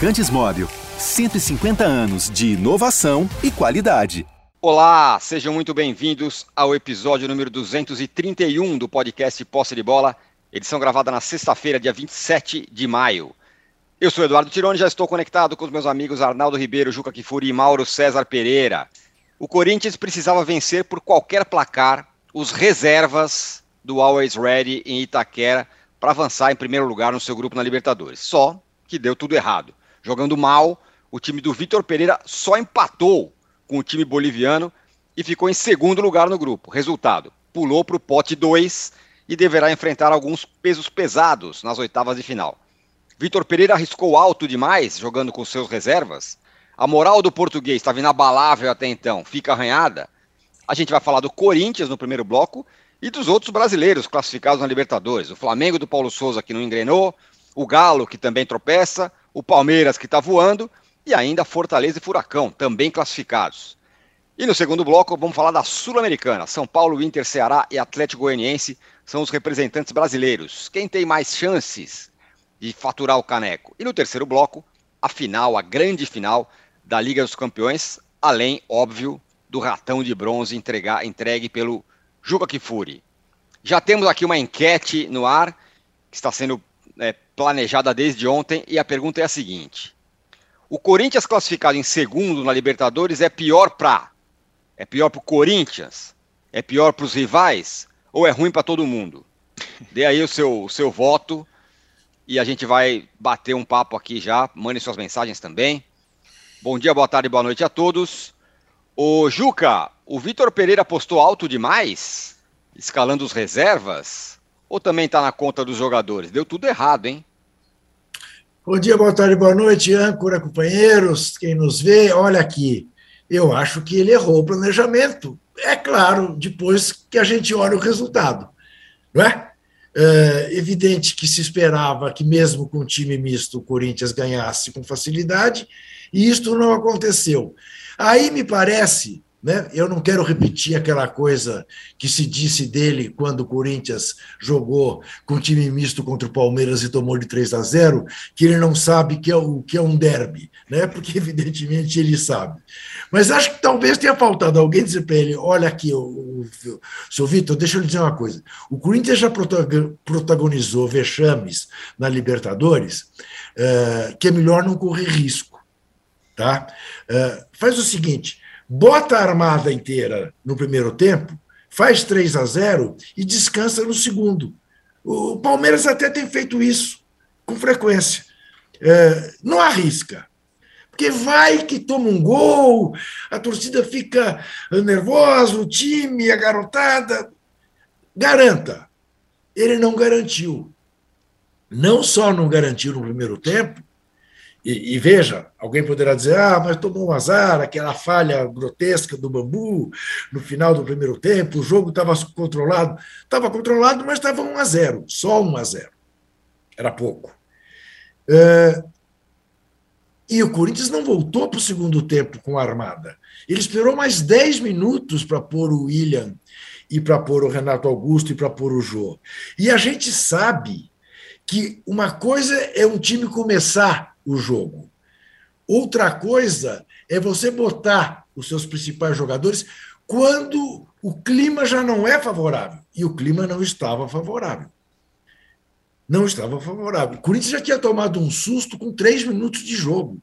Lubrificantes Móvel. 150 anos de inovação e qualidade. Olá, sejam muito bem-vindos ao episódio número 231 do podcast Posse de Bola, edição gravada na sexta-feira, dia 27 de maio. Eu sou Eduardo Tironi, já estou conectado com os meus amigos Arnaldo Ribeiro, Juca Kifuri e Mauro César Pereira. O Corinthians precisava vencer por qualquer placar os reservas do Always Ready em Itaquera para avançar em primeiro lugar no seu grupo na Libertadores. Só que deu tudo errado. Jogando mal, o time do Vitor Pereira só empatou com o time boliviano e ficou em segundo lugar no grupo. Resultado: pulou para o pote 2 e deverá enfrentar alguns pesos pesados nas oitavas de final. Vitor Pereira arriscou alto demais jogando com seus reservas. A moral do português estava inabalável até então, fica arranhada. A gente vai falar do Corinthians no primeiro bloco e dos outros brasileiros classificados na Libertadores. O Flamengo do Paulo Souza que não engrenou, o Galo que também tropeça, o Palmeiras que está voando e ainda Fortaleza e Furacão também classificados. E no segundo bloco vamos falar da Sul-Americana. São Paulo, Inter, Ceará e Atlético Goianiense são os representantes brasileiros. Quem tem mais chances de faturar o caneco. E no terceiro bloco, a final, a grande final da Liga dos Campeões, além, óbvio, do ratão de bronze entregar, entregue pelo Juca Kifuri. Já temos aqui uma enquete no ar, que está sendo planejada desde ontem, e a pergunta é a seguinte: O Corinthians classificado em segundo na Libertadores é pior para? É pior para o Corinthians? É pior para os rivais? Ou é ruim para todo mundo? Dê aí o seu, o seu voto e a gente vai bater um papo aqui já. Mandem suas mensagens também. Bom dia, boa tarde, boa noite a todos. O Juca, o Vitor Pereira postou alto demais, escalando os reservas, ou também está na conta dos jogadores? Deu tudo errado, hein? Bom dia, boa tarde, boa noite, âncora, companheiros, quem nos vê, olha aqui. Eu acho que ele errou o planejamento. É claro, depois que a gente olha o resultado, não é? É evidente que se esperava que, mesmo com o time misto, o Corinthians ganhasse com facilidade, e isto não aconteceu. Aí me parece né? Eu não quero repetir aquela coisa que se disse dele quando o Corinthians jogou com time misto contra o Palmeiras e tomou de 3 a 0, que ele não sabe que é o que é um derby, né? porque evidentemente ele sabe. Mas acho que talvez tenha faltado alguém dizer para ele: olha aqui, o, o, o seu Vitor, deixa eu lhe dizer uma coisa. O Corinthians já protagonizou vexames na Libertadores, uh, que é melhor não correr risco. Tá? Uh, faz o seguinte bota a armada inteira no primeiro tempo, faz 3 a 0 e descansa no segundo. O Palmeiras até tem feito isso com frequência. É, não arrisca. Porque vai que toma um gol, a torcida fica nervosa, o time, a garotada. Garanta. Ele não garantiu. Não só não garantiu no primeiro tempo, e, e, veja, alguém poderá dizer, ah, mas tomou um azar, aquela falha grotesca do bambu no final do primeiro tempo, o jogo estava controlado. Estava controlado, mas estava 1 a 0, só 1 a 0. Era pouco. É, e o Corinthians não voltou para o segundo tempo com a armada. Ele esperou mais 10 minutos para pôr o William e para pôr o Renato Augusto e para pôr o Jô. E a gente sabe que uma coisa é um time começar o jogo. Outra coisa é você botar os seus principais jogadores quando o clima já não é favorável. E o clima não estava favorável. Não estava favorável. O Corinthians já tinha tomado um susto com três minutos de jogo.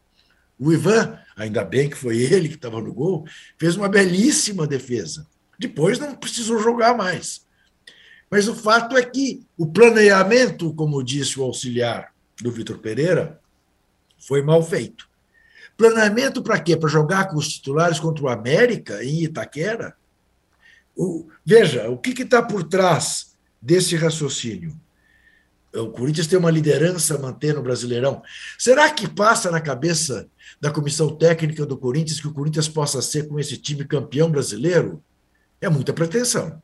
O Ivan, ainda bem que foi ele que estava no gol, fez uma belíssima defesa. Depois não precisou jogar mais. Mas o fato é que o planeamento, como disse o auxiliar do Vitor Pereira, foi mal feito. Planeamento para quê? Para jogar com os titulares contra o América em Itaquera? O, veja, o que está por trás desse raciocínio? O Corinthians tem uma liderança a manter no Brasileirão. Será que passa na cabeça da comissão técnica do Corinthians que o Corinthians possa ser com esse time campeão brasileiro? É muita pretensão.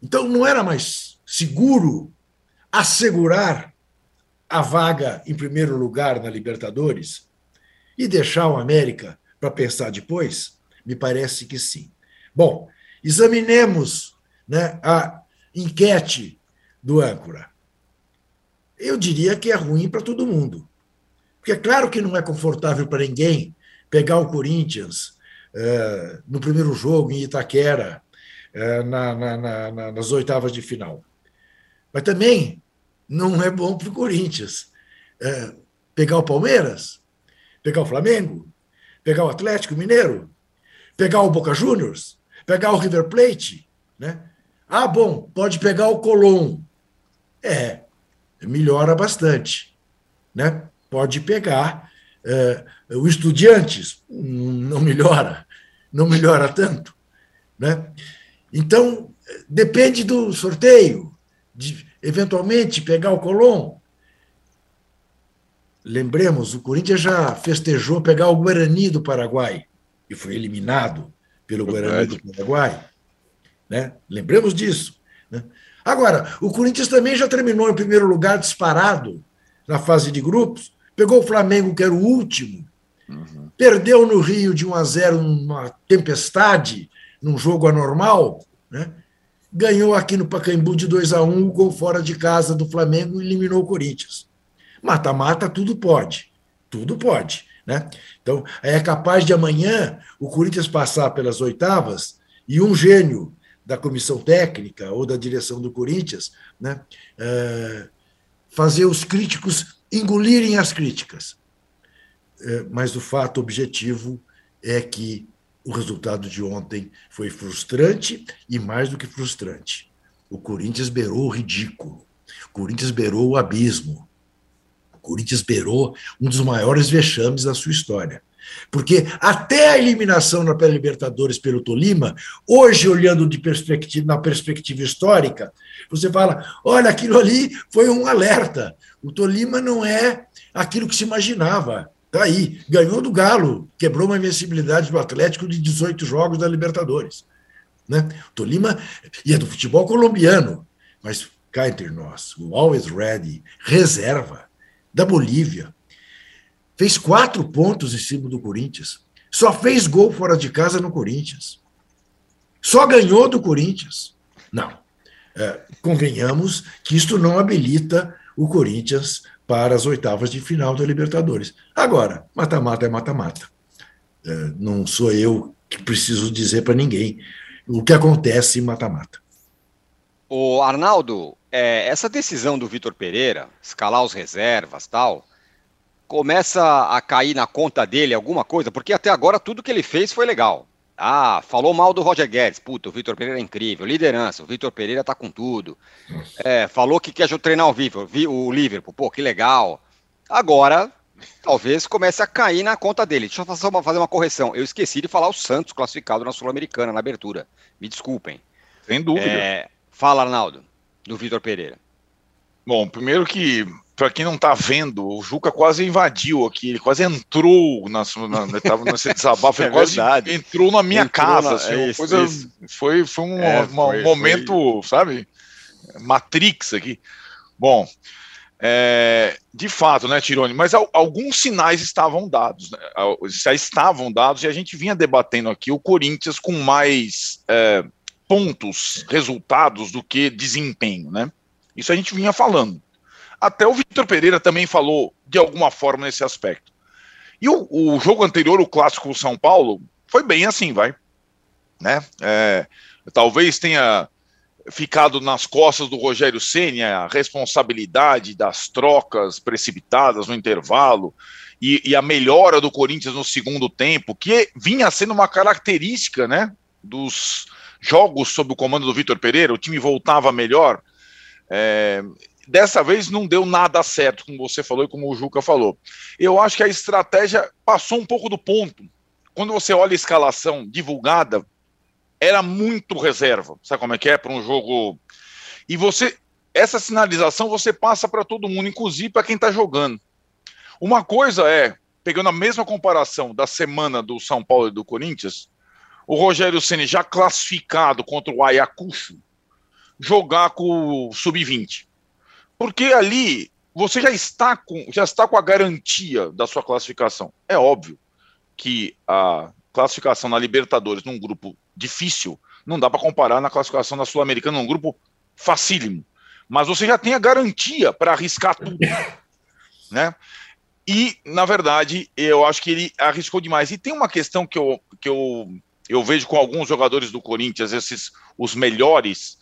Então não era mais seguro assegurar a vaga em primeiro lugar na Libertadores e deixar o América para pensar depois? Me parece que sim. Bom, examinemos né, a enquete do âncora. Eu diria que é ruim para todo mundo. Porque é claro que não é confortável para ninguém pegar o Corinthians é, no primeiro jogo em Itaquera, é, na, na, na, nas oitavas de final. Mas também não é bom para o Corinthians é, pegar o Palmeiras, pegar o Flamengo, pegar o Atlético Mineiro, pegar o Boca Juniors, pegar o River Plate, né? Ah, bom, pode pegar o Colón. É, melhora bastante, né? Pode pegar é, o Estudiantes, não melhora, não melhora tanto, né? Então depende do sorteio, de eventualmente pegar o Colón. Lembremos, o Corinthians já festejou pegar o Guarani do Paraguai e foi eliminado pelo Guarani do Paraguai. Né? Lembremos disso. Né? Agora, o Corinthians também já terminou em primeiro lugar disparado na fase de grupos, pegou o Flamengo, que era o último, uhum. perdeu no Rio de 1 a 0 numa tempestade, num jogo anormal, né? Ganhou aqui no Pacaembu de 2 a 1 o gol fora de casa do Flamengo e eliminou o Corinthians. Mata-mata, tudo pode. Tudo pode. Né? Então, é capaz de amanhã o Corinthians passar pelas oitavas e um gênio da comissão técnica ou da direção do Corinthians né, é, fazer os críticos engolirem as críticas. É, mas o fato objetivo é que o resultado de ontem foi frustrante e mais do que frustrante. O Corinthians beirou o ridículo. O Corinthians beirou o abismo. O Corinthians beirou um dos maiores vexames da sua história. Porque até a eliminação na pré-Libertadores pelo Tolima, hoje, olhando de perspectiva, na perspectiva histórica, você fala: olha, aquilo ali foi um alerta. O Tolima não é aquilo que se imaginava. Está aí, ganhou do Galo, quebrou uma invencibilidade do Atlético de 18 jogos da Libertadores. Né? Tolima e é do futebol colombiano, mas cá entre nós, o Always Ready, reserva da Bolívia, fez quatro pontos em cima do Corinthians. Só fez gol fora de casa no Corinthians. Só ganhou do Corinthians. Não. É, convenhamos que isto não habilita o Corinthians para as oitavas de final da Libertadores. Agora, mata-mata é mata-mata. É, não sou eu que preciso dizer para ninguém o que acontece em mata-mata. O Arnaldo, é, essa decisão do Vitor Pereira, escalar os reservas tal, começa a cair na conta dele alguma coisa? Porque até agora tudo que ele fez foi legal. Ah, falou mal do Roger Guedes. Puta, o Vitor Pereira é incrível. Liderança, o Vitor Pereira tá com tudo. É, falou que quer treinar o Liverpool, o Liverpool. Pô, que legal. Agora, talvez comece a cair na conta dele. Deixa eu fazer uma, fazer uma correção. Eu esqueci de falar o Santos classificado na Sul-Americana, na abertura. Me desculpem. Sem dúvida. É, fala, Arnaldo, do Vitor Pereira. Bom, primeiro que para quem não está vendo, o Juca quase invadiu aqui, ele quase entrou na, na, na nesse desabafo, é quase verdade. entrou na minha entrou casa, na, assim, é isso, coisa, isso. foi foi um, é, foi, um momento, foi. sabe, Matrix aqui. Bom, é, de fato, né, Tirone, mas alguns sinais estavam dados, né, já estavam dados e a gente vinha debatendo aqui o Corinthians com mais é, pontos, resultados do que desempenho, né? Isso a gente vinha falando. Até o Vitor Pereira também falou de alguma forma nesse aspecto. E o, o jogo anterior, o clássico São Paulo, foi bem assim, vai. Né? É, talvez tenha ficado nas costas do Rogério Senna a responsabilidade das trocas precipitadas no intervalo e, e, a melhora do Corinthians no segundo tempo, que vinha sendo uma característica né, dos jogos sob o comando do Vitor Pereira, o time voltava melhor. É, dessa vez não deu nada certo, como você falou e como o Juca falou. Eu acho que a estratégia passou um pouco do ponto. Quando você olha a escalação divulgada, era muito reserva. Sabe como é que é para um jogo? E você, essa sinalização você passa para todo mundo, inclusive para quem está jogando. Uma coisa é, pegando a mesma comparação da semana do São Paulo e do Corinthians, o Rogério Ceni já classificado contra o Ayacucho, jogar com o sub-20. Porque ali você já está com já está com a garantia da sua classificação. É óbvio que a classificação na Libertadores num grupo difícil não dá para comparar na classificação da Sul-Americana num grupo facílimo. Mas você já tem a garantia para arriscar tudo, né? E, na verdade, eu acho que ele arriscou demais. E tem uma questão que eu, que eu, eu vejo com alguns jogadores do Corinthians, esses os melhores,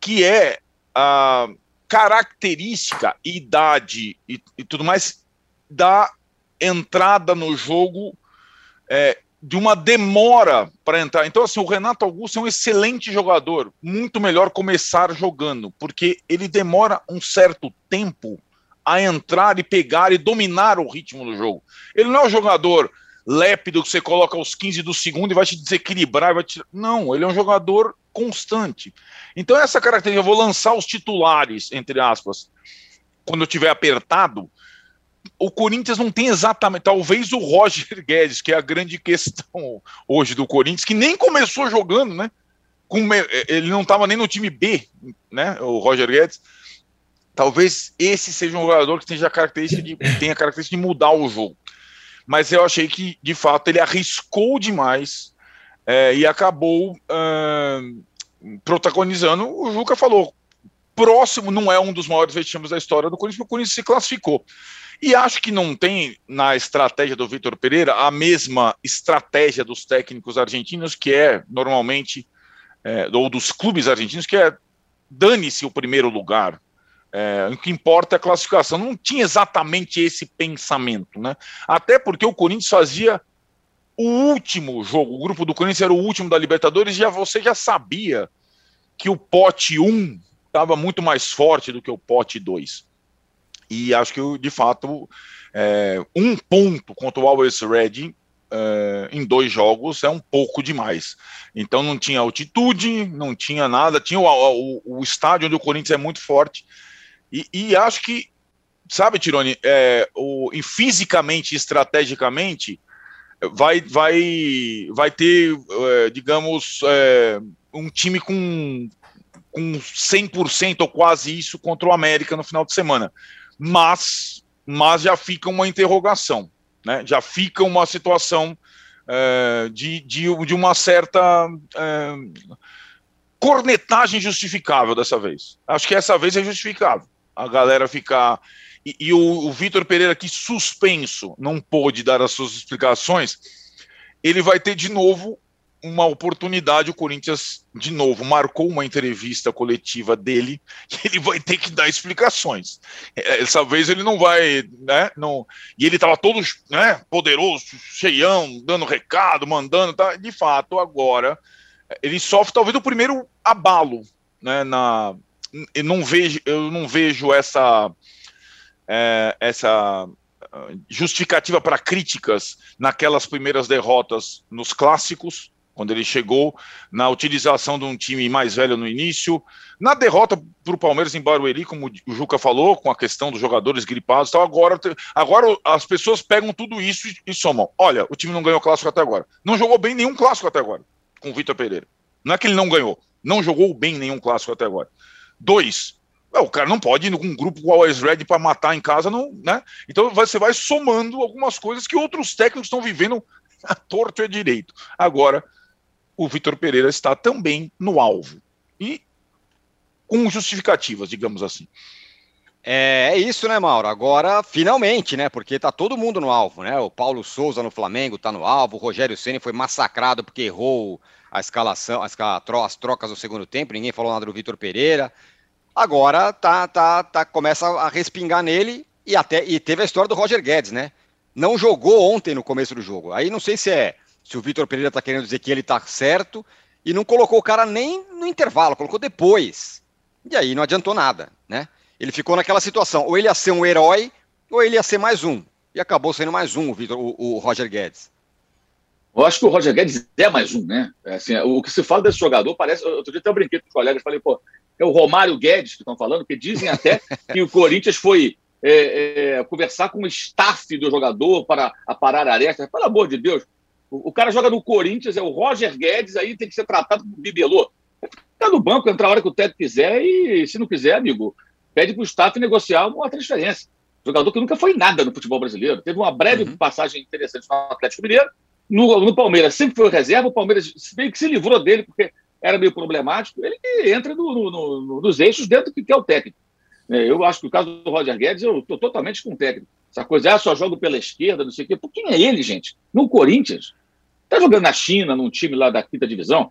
que é a característica, idade e, e tudo mais da entrada no jogo é, de uma demora para entrar. Então, assim, o Renato Augusto é um excelente jogador, muito melhor começar jogando, porque ele demora um certo tempo a entrar e pegar e dominar o ritmo do jogo. Ele não é um jogador lépido que você coloca aos 15 do segundo e vai te desequilibrar, vai te... não, ele é um jogador constante. Então essa característica, eu vou lançar os titulares, entre aspas, quando eu tiver apertado, o Corinthians não tem exatamente, talvez o Roger Guedes, que é a grande questão hoje do Corinthians, que nem começou jogando, né? Ele não estava nem no time B, né? O Roger Guedes Talvez esse seja um jogador que tenha a característica de, tenha a característica de mudar o jogo. Mas eu achei que, de fato, ele arriscou demais é, e acabou uh, protagonizando. O Juca falou: próximo não é um dos maiores vexames da história do Corinthians, porque o Corinthians se classificou. E acho que não tem na estratégia do Vitor Pereira a mesma estratégia dos técnicos argentinos, que é normalmente, é, ou dos clubes argentinos, que é dane-se o primeiro lugar. É, o que importa é a classificação. Não tinha exatamente esse pensamento, né? Até porque o Corinthians fazia o último jogo, o grupo do Corinthians era o último da Libertadores, já você já sabia que o pote 1 estava muito mais forte do que o pote 2. E acho que, de fato, é, um ponto contra o Always Ready é, em dois jogos é um pouco demais. Então não tinha altitude, não tinha nada, tinha o, o, o estádio onde o Corinthians é muito forte, e, e acho que, sabe, Tirone, é, o, e fisicamente, estrategicamente, vai, vai, vai ter, é, digamos, é, um time com, com 100% ou quase isso contra o América no final de semana. Mas, mas já fica uma interrogação, né? já fica uma situação é, de, de, de uma certa é, cornetagem justificável dessa vez. Acho que essa vez é justificável a galera ficar. E, e o, o Vitor Pereira, que suspenso, não pôde dar as suas explicações, ele vai ter de novo uma oportunidade. O Corinthians, de novo, marcou uma entrevista coletiva dele e ele vai ter que dar explicações. É, Dessa vez ele não vai, né? Não, e ele estava todo né, poderoso, cheião, dando recado, mandando. Tá, de fato, agora ele sofre talvez o primeiro abalo né, na, eu não vejo, eu não vejo essa, é, essa ah, justificativa para críticas naquelas primeiras derrotas nos clássicos, quando ele chegou, na utilização de um time mais velho no início, na derrota para o Palmeiras em Barueri, como o Juca falou, com a questão dos jogadores gripados tal, agora, agora as pessoas pegam tudo isso e, e somam. Olha, o time não ganhou clássico até agora. Não jogou bem nenhum clássico até agora, com o Vitor Pereira. Não é que ele não ganhou, não jogou bem nenhum clássico até agora. Dois, o cara não pode ir com um grupo o Always Ready para matar em casa, não, né? Então você vai somando algumas coisas que outros técnicos estão vivendo a torto e a direito. Agora, o Vitor Pereira está também no alvo. E com justificativas, digamos assim. É, é isso, né, Mauro? Agora, finalmente, né? Porque tá todo mundo no alvo, né? O Paulo Souza no Flamengo tá no alvo, o Rogério Ceni foi massacrado porque errou a escalação, as, as trocas no segundo tempo, ninguém falou nada do Vitor Pereira agora tá, tá, tá, começa a respingar nele e até e teve a história do Roger Guedes, né? Não jogou ontem no começo do jogo. Aí não sei se é se o Vitor Pereira tá querendo dizer que ele tá certo e não colocou o cara nem no intervalo, colocou depois. E aí não adiantou nada, né? Ele ficou naquela situação, ou ele ia ser um herói, ou ele ia ser mais um. E acabou sendo mais um o, Victor, o, o Roger Guedes. Eu acho que o Roger Guedes é mais um, né? Assim, o que se fala desse jogador parece. Outro dia até eu brinquei com os colegas, falei, pô, é o Romário Guedes que estão falando, que dizem até que o Corinthians foi é, é, conversar com o staff do jogador para aparar arestas. Pelo amor de Deus, o, o, cara joga no Corinthians, é o Roger Guedes, aí tem que ser tratado como bibelô. Ficar no banco, entrar a hora que o técnico quiser e, se não quiser, amigo, pede para o staff negociar uma transferência. Jogador que nunca foi nada no futebol brasileiro. Teve uma breve uhum. passagem interessante no Atlético Mineiro. No, no, Palmeiras sempre foi reserva, o Palmeiras meio que se livrou dele, porque era meio problemático, ele entra no, no, no, nos eixos dentro do que é o técnico. É, eu acho que o caso do Roger Guedes, eu estou totalmente com o técnico. Essa coisa, ah, só jogo pela esquerda, não sei o quê. Por quem é ele, gente? No Corinthians. Está jogando na China, num time lá da quinta divisão.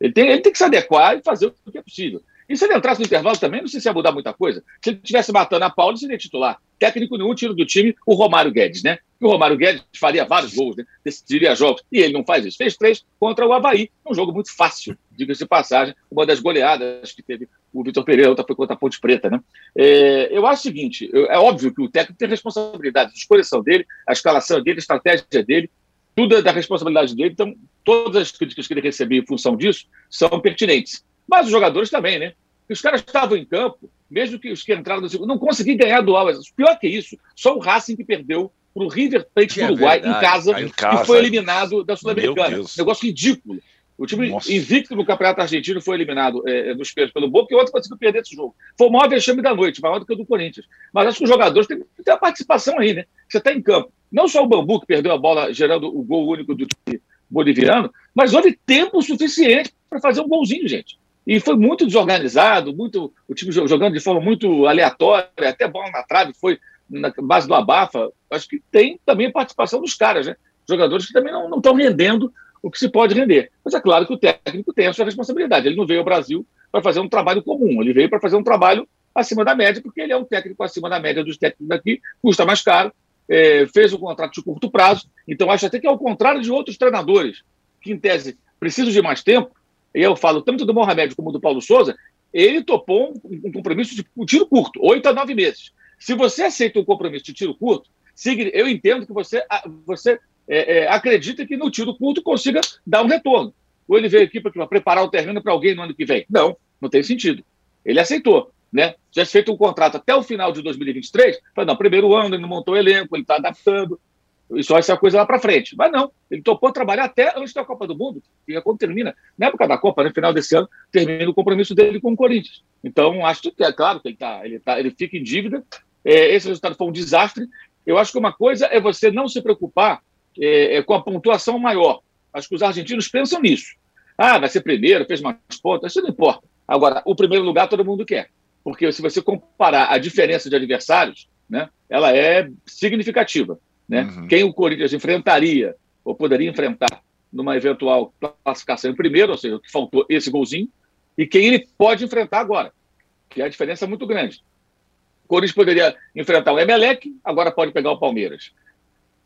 Ele tem, ele tem que se adequar e fazer o que é possível. E se ele entrasse no intervalo também, não sei se ia mudar muita coisa. Se ele estivesse matando a Paula, seria titular. Técnico nenhum tiro do time, o Romário Guedes, né? O Romário Guedes faria vários gols, né? decidiria jogos. E ele não faz isso. Fez três contra o Havaí. Um jogo muito fácil, diga-se de passagem. Uma das goleadas que teve o Vitor Pereira, outra foi contra a Ponte Preta, né? É, eu acho o seguinte: é óbvio que o técnico tem responsabilidade. A escolha dele, a escalação dele, a estratégia dele, tudo é da responsabilidade dele. Então, todas as críticas que ele recebeu em função disso são pertinentes. Mas os jogadores também, né? Os caras estavam em campo, mesmo que os que entraram no segundo, não consegui ganhar do Alves. Pior que isso, só o Racing que perdeu para o River Plate do é Uruguai em casa, em casa, e foi eliminado da Sul-Americana. Negócio ridículo. O time Nossa. invicto no Campeonato Argentino foi eliminado é, nos pênaltis pelo Boca e outro conseguiu perder esse jogo. Foi o maior vexame da noite, maior do que o do Corinthians. Mas acho que os jogadores têm que ter a participação aí, né? Você está em campo. Não só o Bambu, que perdeu a bola gerando o gol único do time boliviano, mas houve tempo suficiente para fazer um golzinho, gente. E foi muito desorganizado, muito o time jogando de forma muito aleatória, até bola na trave, foi na base do abafa. Acho que tem também participação dos caras, né? Jogadores que também não estão rendendo o que se pode render. Mas é claro que o técnico tem a sua responsabilidade. Ele não veio ao Brasil para fazer um trabalho comum, ele veio para fazer um trabalho acima da média, porque ele é um técnico acima da média dos técnicos daqui, custa mais caro, é, fez um contrato de curto prazo. Então, acho até que é o contrário de outros treinadores, que, em tese, precisam de mais tempo. E eu falo tanto do Mohamed como do Paulo Souza, ele topou um, um compromisso de um tiro curto, oito a nove meses. Se você aceita um compromisso de tiro curto, eu entendo que você, você é, é, acredita que no tiro curto consiga dar um retorno. Ou ele veio aqui para preparar o terreno para alguém no ano que vem. Não, não tem sentido. Ele aceitou. Né? Já feito um contrato até o final de 2023, falou, não, primeiro ano, ele não montou o elenco, ele está adaptando, isso vai ser a coisa lá para frente. Mas não, ele topou trabalhar até antes da Copa do Mundo, que é quando termina, na época da Copa, no final desse ano, termina o compromisso dele com o Corinthians. Então, acho que é claro que ele, tá, ele, tá, ele fica em dívida. É, esse resultado foi um desastre. Eu acho que uma coisa é você não se preocupar é, é, com a pontuação maior. Acho que os argentinos pensam nisso. Ah, vai ser primeiro, fez mais pontos, isso não importa. Agora, o primeiro lugar todo mundo quer. Porque se você comparar a diferença de adversários, né, ela é significativa. Né? Uhum. Quem o Corinthians enfrentaria, ou poderia enfrentar, numa eventual classificação em primeiro, ou seja, que faltou esse golzinho, e quem ele pode enfrentar agora, que é a diferença muito grande. O Corinthians poderia enfrentar o Emelec, agora pode pegar o Palmeiras.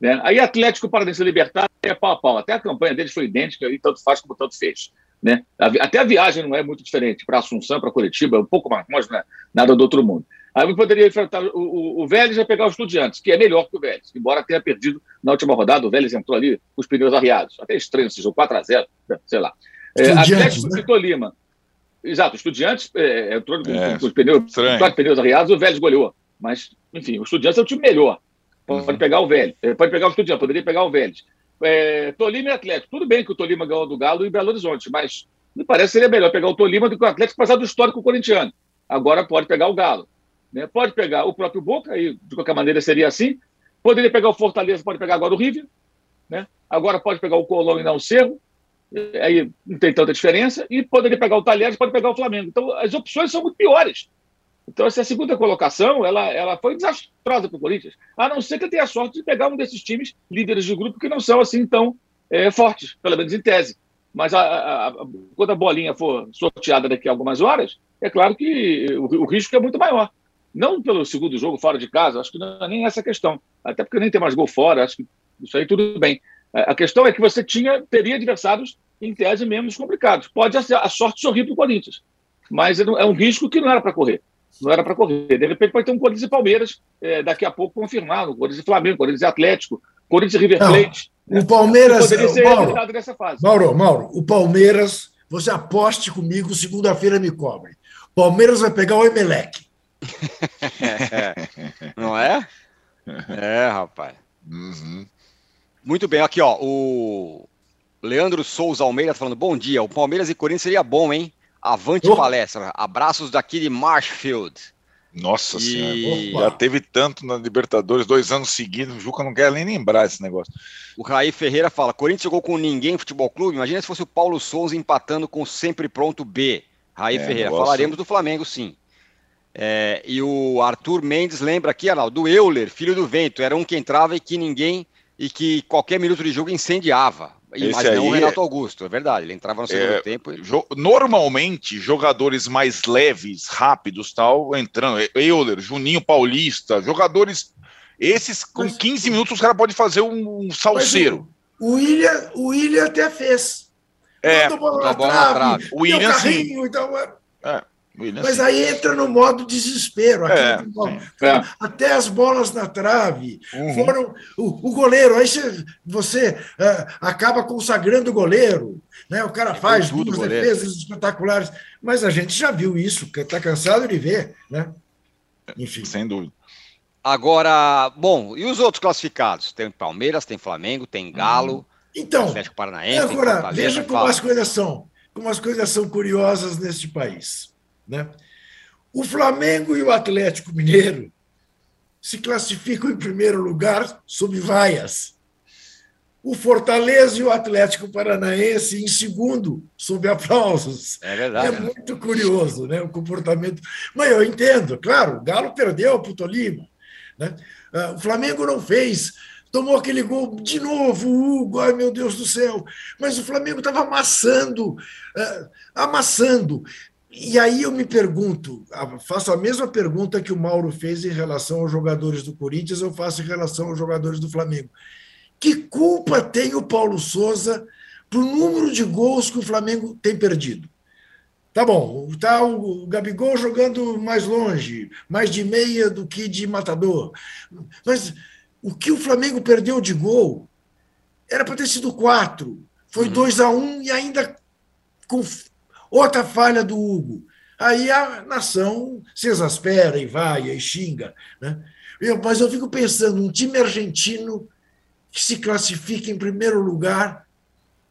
Né? Aí Atlético Paranaense Libertar é pau a pau. Até a campanha deles foi idêntica e tanto faz como tanto fez. Né? Até a viagem não é muito diferente para Assunção, para Curitiba, é um pouco mais, mas é nada do outro mundo. Aí eu poderia enfrentar o, o, o Vélez e pegar os Estudiantes, que é melhor que o Vélez, embora tenha perdido na última rodada, o Vélez entrou ali com os pneus arriados. Até estranho esse jogo, 4x0, sei lá. É, Atlético né? de Tolima. Exato, o Estudiantes é, entrou é, com, os pneus, quatro pneus arriados, o Vélez goleou. Mas, enfim, o Estudiantes é o time melhor. Pode uhum. pegar o Vélez. É, pode pegar o Estudiantes, poderia pegar o Vélez. É, Tolima e Atlético. Tudo bem que o Tolima ganhou do Galo e Belo Horizonte, mas me parece que seria melhor pegar o Tolima do que o Atlético, apesar do histórico corintiano. Agora pode pegar o Galo. Né? Pode pegar o próprio Boca, e de qualquer maneira seria assim. Poderia pegar o Fortaleza, pode pegar agora o River. Né? Agora pode pegar o Colón e não o Cerro. Aí não tem tanta diferença. E poderia pegar o Talheres, pode pegar o Flamengo. Então as opções são muito piores. Então, essa segunda colocação, ela, ela foi desastrosa para o Corinthians, a não ser que tenha a sorte de pegar um desses times líderes de grupo que não são assim tão é, fortes, pelo menos em tese. Mas a, a, a, quando a bolinha for sorteada daqui a algumas horas, é claro que o, o, risco é muito maior. Não pelo segundo jogo fora de casa, acho que não é nem essa questão. Até porque nem tem mais gol fora, acho que isso aí tudo bem. A questão é que você tinha, teria adversários, em tese, menos complicados. Pode a sorte sorrir para o Corinthians, mas é, é um risco que não era para correr não era para correr. De repente pode ter um Corinthians e Palmeiras é, daqui a pouco confirmado, Corinthians e Flamengo, Corinthians e Atlético, Corinthians e River Plate. Não, o Palmeiras. Poderia ser Mauro, nessa fase. Mauro, Mauro, o Palmeiras, você aposte comigo, segunda-feira me cobre. Palmeiras vai pegar o Emelec. é, não é? É, rapaz. Uhum. Muito bem, aqui ó, o Leandro Souza Almeida tá falando, bom dia, o Palmeiras e Corinthians seria bom, hein? Avante oh. palestra. Abraços daqui de Marshfield. Nossa e... senhora, já teve tanto na Libertadores, dois anos seguidos, o Juca não quer nem lembrar esse negócio. O Raí Ferreira fala, Corinthians jogou com ninguém futebol clube, imagina se fosse o Paulo Souza empatando com sempre pronto B. Raí é, Ferreira, negócio... falaremos do Flamengo sim. É, e o Arthur Mendes lembra aqui, Arnaldo, do Euler, filho do vento. Era um que entrava e que ninguém, e que qualquer minuto de jogo incendiava. Esse mas não o Renato Augusto, é verdade. Ele entrava no segundo é, tempo. E... Jo normalmente, jogadores mais leves, rápidos, tal, entrando. Euler, Juninho Paulista, jogadores. Esses, com mas, 15 minutos, os caras podem fazer um, um salseiro. O, o William, o William até fez. É, bola na trave, trave. O William, sim. Então, é. William, Mas sim. aí entra no modo desespero. É, é. Até as bolas na trave uhum. foram. O, o, goleiro, aí você, você uh, acaba consagrando o goleiro. Né? O cara faz duas defesas espetaculares. Mas a gente já viu isso, está cansado de ver. Né? Enfim. Sem dúvida. Agora, bom, e os outros classificados? Tem Palmeiras, tem Flamengo, tem Galo. Então, Atlético Paranaense, agora, veja como as coisas são, como as coisas são curiosas neste país. Né? O Flamengo e o Atlético Mineiro se classificam em primeiro lugar sob vaias. O Fortaleza e o Atlético Paranaense em segundo, sob aplausos. É verdade. É muito curioso né, o comportamento. Mas eu entendo, claro, o Galo perdeu para o Tolima. Né? Ah, o Flamengo não fez tomou aquele gol de novo, o Hugo, ai meu Deus do céu. Mas o Flamengo estava amassando, uh, amassando. E aí eu me pergunto, faço a mesma pergunta que o Mauro fez em relação aos jogadores do Corinthians, eu faço em relação aos jogadores do Flamengo. Que culpa tem o Paulo Souza para o número de gols que o Flamengo tem perdido? Tá bom, tá o Gabigol jogando mais longe, mais de meia do que de matador. Mas o que o Flamengo perdeu de gol era para ter sido quatro. Foi 2 uhum. a 1 um, e ainda com outra falha do Hugo. Aí a nação se exaspera e vai e xinga. Né? Eu, mas eu fico pensando, um time argentino que se classifica em primeiro lugar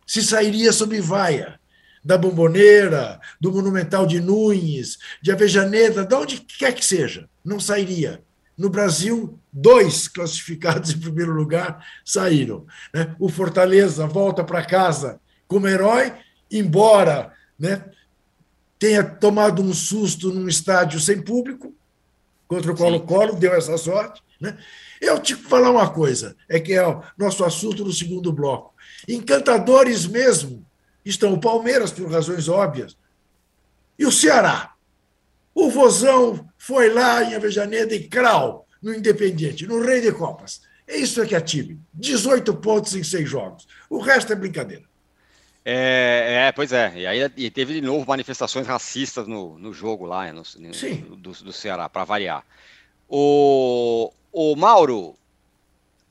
se sairia sob vaia da Bomboneira, do Monumental de Nunes, de Avejaneda, de onde quer que seja, não sairia. No Brasil, dois classificados em primeiro lugar saíram. Né? O Fortaleza volta para casa como herói, embora né, tenha tomado um susto num estádio sem público, contra o Colo-Colo, deu essa sorte. Né? Eu te falar uma coisa, é que é o nosso assunto no segundo bloco. Encantadores mesmo estão o Palmeiras, por razões óbvias, e o Ceará. O Vozão foi lá em Avejaneda e Crau, no Independiente, no Rei de Copas. É isso que é time. 18 pontos em seis jogos. O resto é brincadeira. É, é, pois é. E aí e teve de novo manifestações racistas no, no jogo lá no, no do, do Ceará, para variar. O, o Mauro,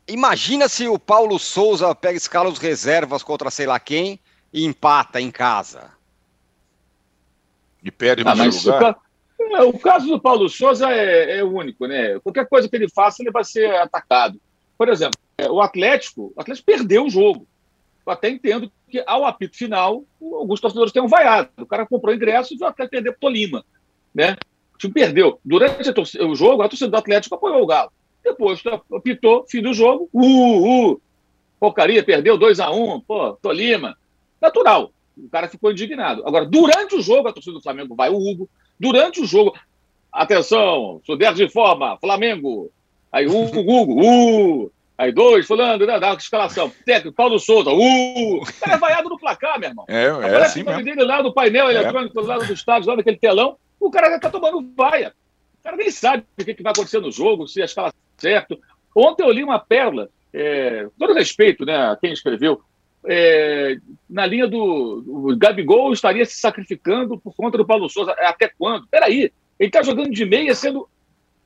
imagina se o Paulo Souza pega escala os reservas contra sei lá quem e empata em casa. E perde no ah, lugar. É, o caso do Paulo Souza é, é, único, né? Qualquer coisa que ele faça, ele vai ser atacado. Por exemplo, é, o Atlético, o Atlético perdeu o jogo. Eu até entendo que ao apito final, alguns torcedores tenham vaiado. O cara comprou ingresso e vai até perder para o Tolima. Né? O time perdeu. Durante o jogo, a torcida do Atlético apoiou o Galo. Depois apitou, fim do jogo, uh, uh, porcaria, perdeu 2 a 1 um, pô, Tolima. Natural. O cara ficou indignado. Agora, durante o jogo, a torcida do Flamengo vai o Hugo, Durante o jogo, atenção, Suder de forma, Flamengo. Aí um, Hugo, uh, aí dois, fulano, dá uma escalação. Técnico, Paulo Souza, uh. O cara é vaiado no placar, meu irmão. É, é assim mesmo. dele lá no painel é. eletrônico, é. do lado do estádio, lá naquele telão, o cara já tá tomando vaia. O cara nem sabe o que, que vai acontecer no jogo, se a escala certo. Ontem eu li uma pérola, é, todo respeito né, a quem escreveu, é, na linha do, do Gabigol estaria se sacrificando por conta do Paulo Souza. É, até quando? Peraí, ele está jogando de meia sendo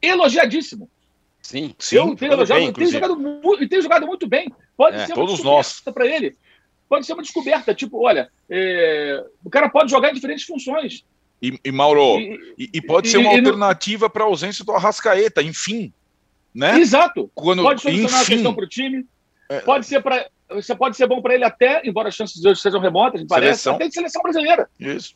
elogiadíssimo. Sim, sim. Eu tenho, elogiado, bem, tem jogado, muito, tem jogado muito bem. Pode é, ser uma descoberta para ele. Pode ser uma descoberta. Tipo, olha, é, o cara pode jogar em diferentes funções. E, e Mauro, e, e, pode e, ser uma alternativa para a ausência do Arrascaeta, enfim. Né? Exato. Quando, pode solucionar enfim, a questão para o time. É. Pode ser para você pode ser bom para ele até, embora as chances de hoje sejam remotas, me parece, seleção. até de seleção brasileira. Isso.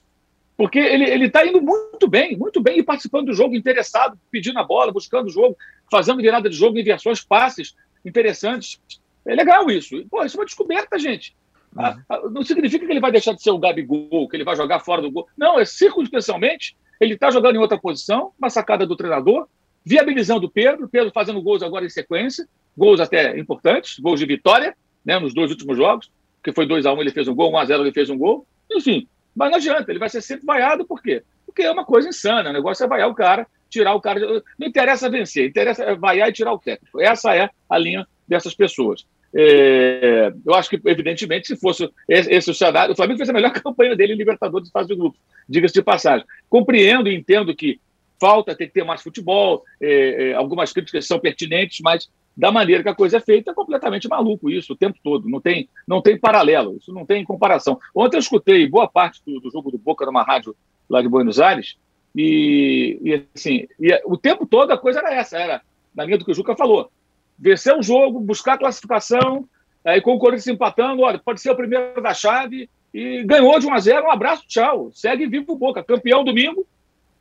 Porque ele está indo muito bem, muito bem, e participando do jogo, interessado, pedindo a bola, buscando o jogo, fazendo virada de jogo, inversões, passes interessantes. É legal isso. Pô, isso é uma descoberta, gente. Uhum. não significa que ele vai deixar de ser o Gabigol, que ele vai jogar fora do gol. Não, é circunstancialmente Ele está jogando em outra posição, uma sacada do treinador, viabilizando o Pedro, Pedro fazendo gols agora em sequência, gols até importantes, gols de vitória, né, nos dois últimos jogos, que foi 2 a 1 um, ele fez um gol, 1 um a 0 ele fez um gol, enfim, mas não adianta, ele vai ser sempre vaiado, por quê? Porque é uma coisa insana, o negócio é vaiar o cara, tirar o cara, não interessa vencer, interessa vaiar e tirar o técnico, essa é a linha dessas pessoas. É, eu acho que, evidentemente, se fosse esse, esse o cenário, o Flamengo fez a melhor campanha dele em Libertadores de fase de grupo, diga-se de passagem. Compreendo e entendo que falta ter que ter mais futebol, é, é, algumas críticas são pertinentes, mas da maneira que a coisa é feita, é completamente maluco isso o tempo todo. Não tem, não tem paralelo, isso não tem comparação. Ontem eu escutei boa parte do, do jogo do Boca numa rádio lá de Buenos Aires, e, e assim, e o tempo todo a coisa era essa, era na linha do que o Juca falou. Vencer o jogo, buscar a classificação, aí com o Corinthians empatando, olha, pode ser o primeiro da chave, e ganhou de 1 a 0 um abraço, tchau. Segue vivo o Boca, campeão domingo,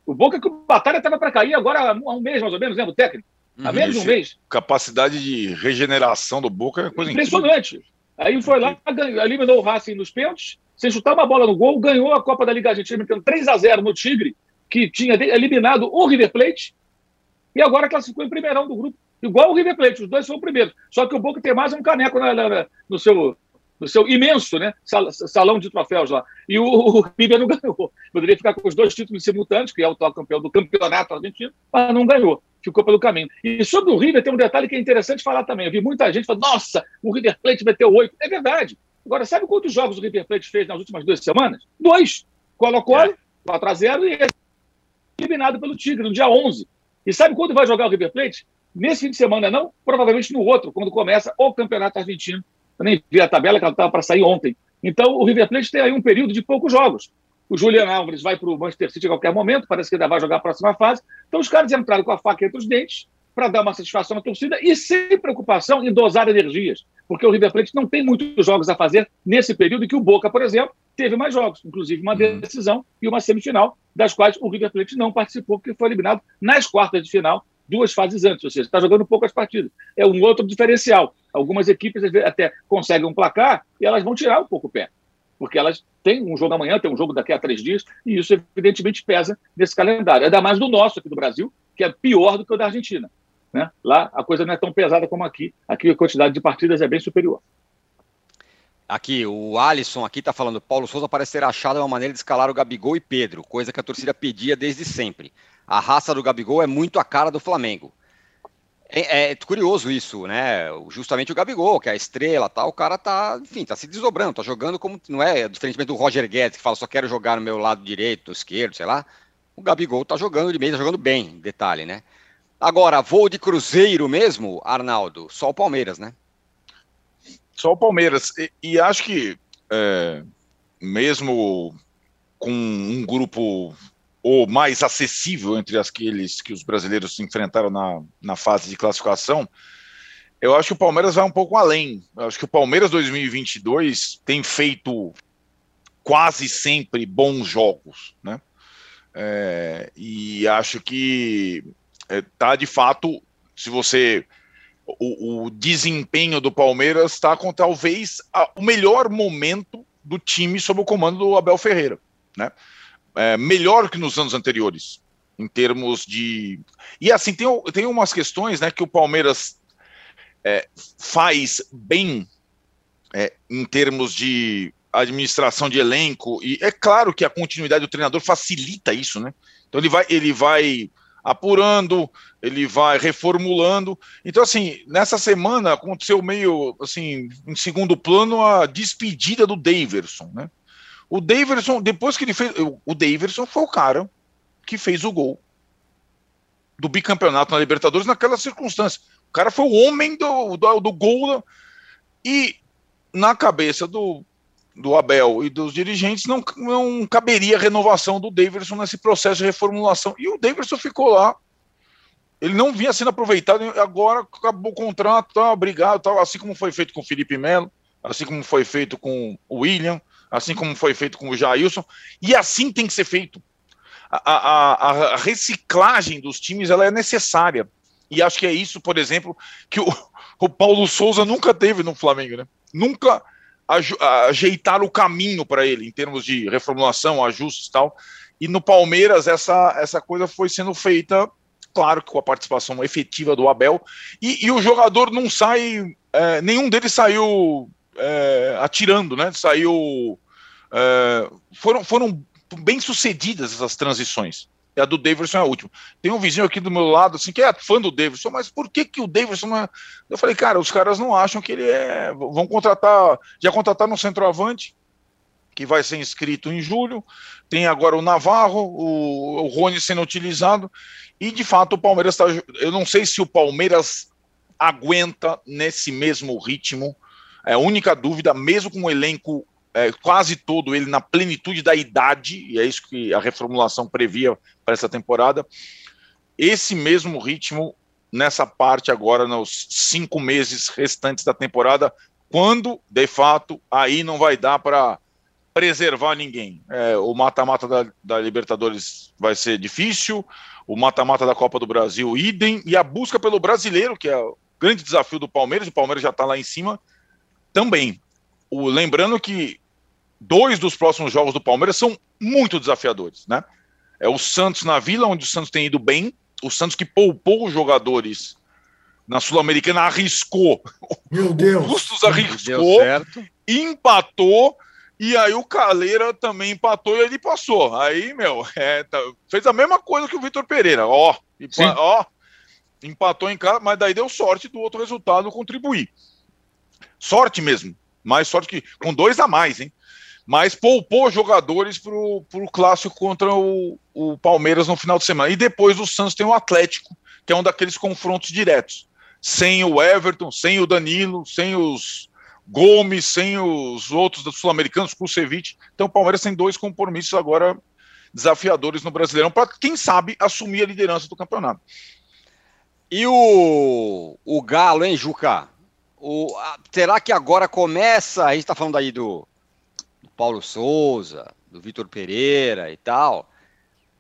o Boca que o Batalha estava para cair agora há um mês, mais ou menos, lembra? O técnico. Há uhum. menos de um mês. Capacidade de regeneração do Boca é coisa Impressionante. Incrível. Aí foi lá, eliminou o Racing nos pênaltis, sem chutar uma bola no gol, ganhou a Copa da Liga Argentina, metendo 3 a 0 no Tigre, que tinha eliminado o River Plate, e agora classificou em primeirão do grupo. Igual o River Plate, os dois foram primeiros. Só que o Boca tem mais um caneco na, na, no seu no seu imenso né, salão de troféus lá. E o, o River não ganhou. Poderia ficar com os dois títulos simultâneos, que é o atual campeão do campeonato argentino, mas não ganhou. Ficou pelo caminho. E sobre o River, tem um detalhe que é interessante falar também. Eu vi muita gente falando, nossa, o River Plate meteu oito. É verdade. Agora, sabe quantos jogos o River Plate fez nas últimas duas semanas? Dois. Colo-Colo, é. 4 a 0 e eliminado pelo Tigre, no dia 11. E sabe quando vai jogar o River Plate? Nesse fim de semana, não? Provavelmente no outro, quando começa o Campeonato Argentino eu nem vi a tabela que ela estava para sair ontem. Então, o River Plate tem aí um período de poucos jogos. O Julian Alves vai para o Manchester City a qualquer momento, parece que ainda vai jogar a próxima fase. Então, os caras entraram com a faca entre os dentes para dar uma satisfação à torcida e sem preocupação em dosar energias, porque o River Plate não tem muitos jogos a fazer nesse período que o Boca, por exemplo, teve mais jogos, inclusive uma uhum. decisão e uma semifinal, das quais o River Plate não participou, porque foi eliminado nas quartas de final duas fases antes, ou seja, está jogando poucas partidas. É um outro diferencial. Algumas equipes até conseguem um placar e elas vão tirar um pouco o pé, porque elas têm um jogo amanhã, tem um jogo daqui a três dias, e isso evidentemente pesa nesse calendário. Ainda mais do nosso aqui do Brasil, que é pior do que o da Argentina. Né? Lá a coisa não é tão pesada como aqui. Aqui a quantidade de partidas é bem superior. Aqui, o Alisson aqui está falando, Paulo Souza parece ter achado uma maneira de escalar o Gabigol e Pedro, coisa que a torcida pedia desde sempre a raça do Gabigol é muito a cara do Flamengo. É, é, curioso isso, né? Justamente o Gabigol, que é a estrela, tal, o cara tá, enfim, tá se desdobrando, tá jogando como não é, diferentemente do Roger Guedes, que fala só quero jogar no meu lado direito, esquerdo, sei lá. O Gabigol tá jogando de meio, tá jogando bem, detalhe, né? Agora, voo de cruzeiro mesmo, Arnaldo, só o Palmeiras, né? Só o Palmeiras. E, e acho que é, mesmo com um grupo ou mais acessível entre aqueles que os brasileiros enfrentaram na, na fase de classificação, eu acho que o Palmeiras vai um pouco além. Eu acho que o Palmeiras 2022 tem feito quase sempre bons jogos, né? É, e acho que é, tá de fato, se você o, o desempenho do Palmeiras está com talvez a, o melhor momento do time sob o comando do Abel Ferreira, né? É, melhor que nos anos anteriores, em termos de. E assim, tem, tem umas questões né, que o Palmeiras é, faz bem é, em termos de administração de elenco, e é claro que a continuidade do treinador facilita isso, né? Então ele vai, ele vai apurando, ele vai reformulando. Então, assim, nessa semana aconteceu meio assim, em segundo plano, a despedida do Daverson, né? O Daverson, depois que ele fez. O Daverson foi o cara que fez o gol do bicampeonato na Libertadores naquela circunstância. O cara foi o homem do, do, do gol. E na cabeça do, do Abel e dos dirigentes não, não caberia a renovação do Daverson nesse processo de reformulação. E o Daverson ficou lá. Ele não vinha sendo aproveitado, agora acabou o contrato, tá, obrigado, tá, assim como foi feito com o Felipe Melo, assim como foi feito com o William, assim como foi feito com o Jailson, e assim tem que ser feito. A, a, a reciclagem dos times ela é necessária. E acho que é isso, por exemplo, que o, o Paulo Souza nunca teve no Flamengo, né? Nunca ajeitar o caminho para ele em termos de reformulação, ajustes e tal. E no Palmeiras, essa, essa coisa foi sendo feita, claro com a participação efetiva do Abel, e, e o jogador não sai, é, nenhum deles saiu é, atirando, né? Saiu. É, foram, foram bem sucedidas essas transições. E a do Davidson é a última. Tem um vizinho aqui do meu lado, assim, que é fã do Davidson, mas por que, que o Davidson não é... Eu falei, cara, os caras não acham que ele é. Vão contratar. Já contrataram um centroavante, que vai ser inscrito em julho. Tem agora o Navarro, o, o Rony sendo utilizado. E de fato o Palmeiras está. Eu não sei se o Palmeiras aguenta nesse mesmo ritmo. É a única dúvida, mesmo com o elenco é, quase todo ele na plenitude da idade, e é isso que a reformulação previa para essa temporada. Esse mesmo ritmo nessa parte agora, nos cinco meses restantes da temporada, quando, de fato, aí não vai dar para preservar ninguém. É, o mata-mata da, da, Libertadores vai ser difícil, o mata-mata da Copa do Brasil, idem, e a busca pelo brasileiro, que é o grande desafio do Palmeiras, o Palmeiras já está lá em cima, também. O, lembrando que dois dos próximos jogos do Palmeiras são muito desafiadores, né? É o Santos na Vila, onde o Santos tem ido bem, o Santos que poupou os jogadores na Sul-Americana, arriscou. Meu Deus! O Bustos arriscou, empatou, e aí o Caleira também empatou e ele passou. Aí, meu, é, tá, fez a mesma coisa que o Vitor Pereira, ó, ó, empatou em casa, mas daí deu sorte do outro resultado contribuir. Sorte mesmo, mais sorte que com dois a mais, hein? mas poupou jogadores para o clássico contra o, o, Palmeiras no final de semana. E depois o Santos tem o Atlético, que é um daqueles confrontos diretos. Sem o Everton, sem o Danilo, sem os Gomes, sem os outros sul-americanos, Kusevich. Então o Palmeiras tem dois compromissos agora desafiadores no Brasileirão para, quem sabe, assumir a liderança do campeonato. E o, o Galo, hein, Juca? O, a, será que agora começa? A gente está falando aí do, Paulo Souza, do Vitor Pereira e tal.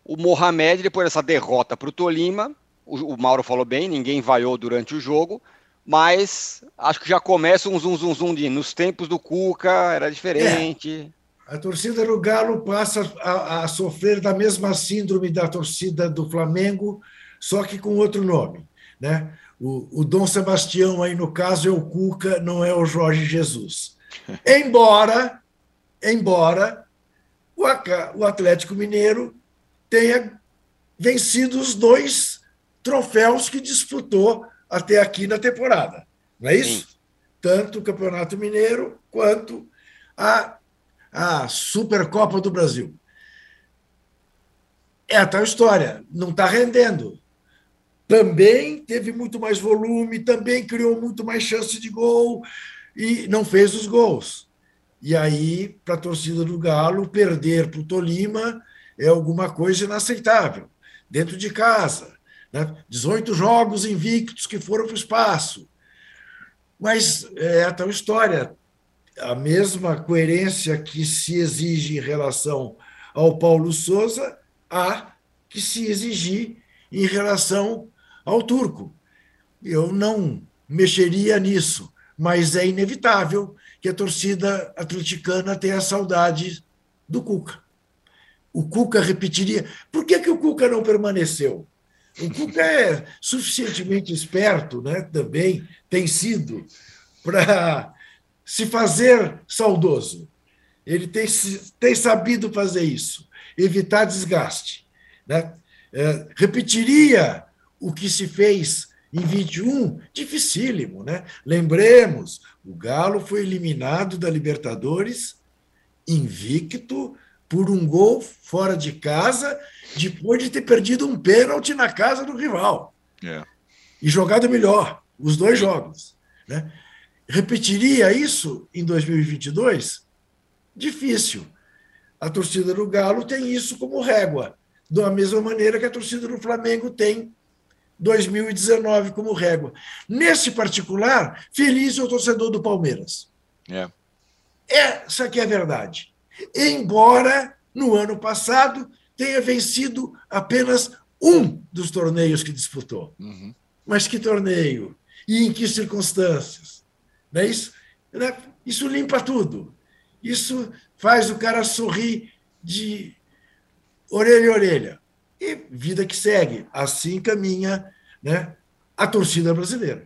O Mohamed, depois dessa derrota para o Tolima, o Mauro falou bem, ninguém vaiou durante o jogo, mas acho que já começa um zum zum zum de nos tempos do Cuca era diferente. É. A torcida do Galo passa a, a, sofrer da mesma síndrome da torcida do Flamengo, só que com outro nome, né? O, o Dom Sebastião aí no caso é o Cuca, não é o Jorge Jesus. Embora embora o Atlético Mineiro tenha vencido os dois troféus que disputou até aqui na temporada. Não é isso? Sim. Tanto o Campeonato Mineiro quanto a, a Supercopa do Brasil. É a tal história, não está rendendo. Também teve muito mais volume, também criou muito mais chance de gol e não fez os gols. E aí, para a torcida do Galo, perder para o Tolima é alguma coisa inaceitável. Dentro de casa. Né? 18 jogos invictos que foram para o espaço. Mas é a tal história. A mesma coerência que se exige em relação ao Paulo Souza, há que se exigir em relação ao turco. Eu não mexeria nisso, mas é inevitável que a torcida atleticana tenha saudade do Cuca. O Cuca repetiria. Por que, que o Cuca não permaneceu? O Cuca é suficientemente esperto, né, também tem sido, para se fazer saudoso. Ele tem, tem sabido fazer isso, evitar desgaste. Né? É, repetiria o que se fez em 21, dificílimo, né? Lembremos, o Galo foi eliminado da Libertadores invicto por um gol fora de casa, depois de ter perdido um pênalti na casa do rival. É. E jogado melhor, os dois jogos. Né? Repetiria isso em 2022? Difícil. A torcida do Galo tem isso como régua, da mesma maneira que a torcida do Flamengo tem 2019 como régua. Nesse particular, feliz é o torcedor do Palmeiras. É. Essa que é a verdade. Embora no ano passado tenha vencido apenas um dos torneios que disputou. Uhum. Mas que torneio? E em que circunstâncias? Não é isso? Né? Isso limpa tudo. Isso faz o cara sorrir de orelha e orelha. E vida que segue. Assim caminha né, a torcida brasileira.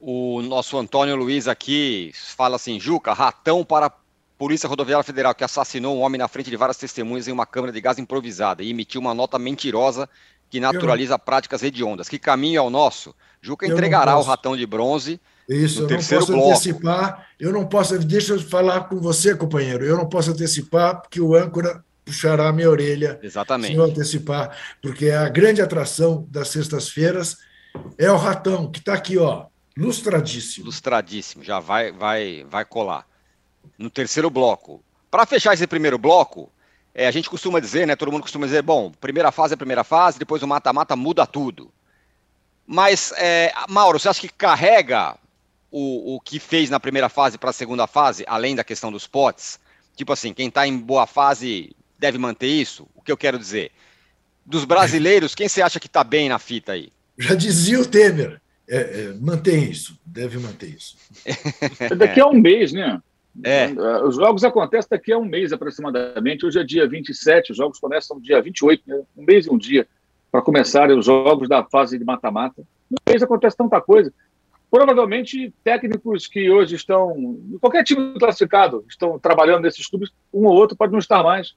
O nosso Antônio Luiz aqui fala assim: Juca, ratão para a Polícia Rodoviária Federal que assassinou um homem na frente de várias testemunhas em uma câmara de gás improvisada e emitiu uma nota mentirosa que naturaliza práticas hediondas. Que caminho é o nosso? Juca eu entregará o ratão de bronze. Isso, eu não posso bloco. antecipar. Eu não posso. Deixa eu falar com você, companheiro. Eu não posso antecipar, porque o âncora puxará a minha orelha. Exatamente. Se eu antecipar, porque a grande atração das sextas-feiras é o ratão, que está aqui, ó, lustradíssimo. Lustradíssimo, já vai, vai, vai colar. No terceiro bloco. Para fechar esse primeiro bloco, é, a gente costuma dizer, né? Todo mundo costuma dizer, bom, primeira fase é primeira fase, depois o mata-mata muda tudo. Mas, é, Mauro, você acha que carrega o, o que fez na primeira fase para a segunda fase, além da questão dos potes? Tipo assim, quem está em boa fase deve manter isso? O que eu quero dizer? Dos brasileiros, quem você acha que está bem na fita aí? Já dizia o Temer. É, é, mantém isso, deve manter isso. É daqui a um mês, né? É. Os jogos acontecem daqui a um mês aproximadamente. Hoje é dia 27, os jogos começam dia 28, né? um mês e um dia para começarem os jogos da fase de mata-mata. No mês acontece tanta coisa. Provavelmente, técnicos que hoje estão, qualquer time classificado, estão trabalhando nesses clubes, um ou outro pode não estar mais.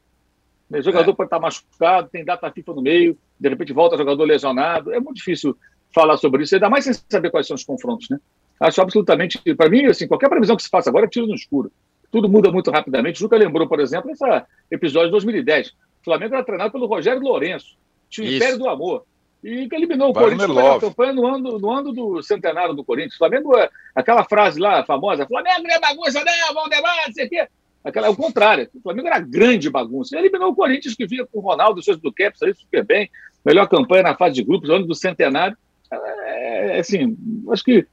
O jogador é. pode estar machucado, tem data FIFA no meio, de repente volta jogador lesionado. É muito difícil falar sobre isso, ainda mais sem saber quais são os confrontos, né? Acho absolutamente, para mim, assim, qualquer previsão que se faça agora é tiro no escuro. Tudo muda muito rapidamente. O Juca lembrou, por exemplo, esse episódio de 2010. O Flamengo era treinado pelo Rogério Lourenço tinha o Império do Amor. E que eliminou o Corinthians na campanha no ano, no ano do centenário do Corinthians. O Flamengo, é, aquela frase lá famosa, Flamengo não é bagunça, não, Valdemar, não sei o quê. Aquela, é o contrário. O Flamengo era grande bagunça. Ele eliminou o Corinthians, que vinha com o Ronaldo, seus do Caps, aí super bem. Melhor campanha na fase de grupos, ano do centenário. É, é assim, acho que.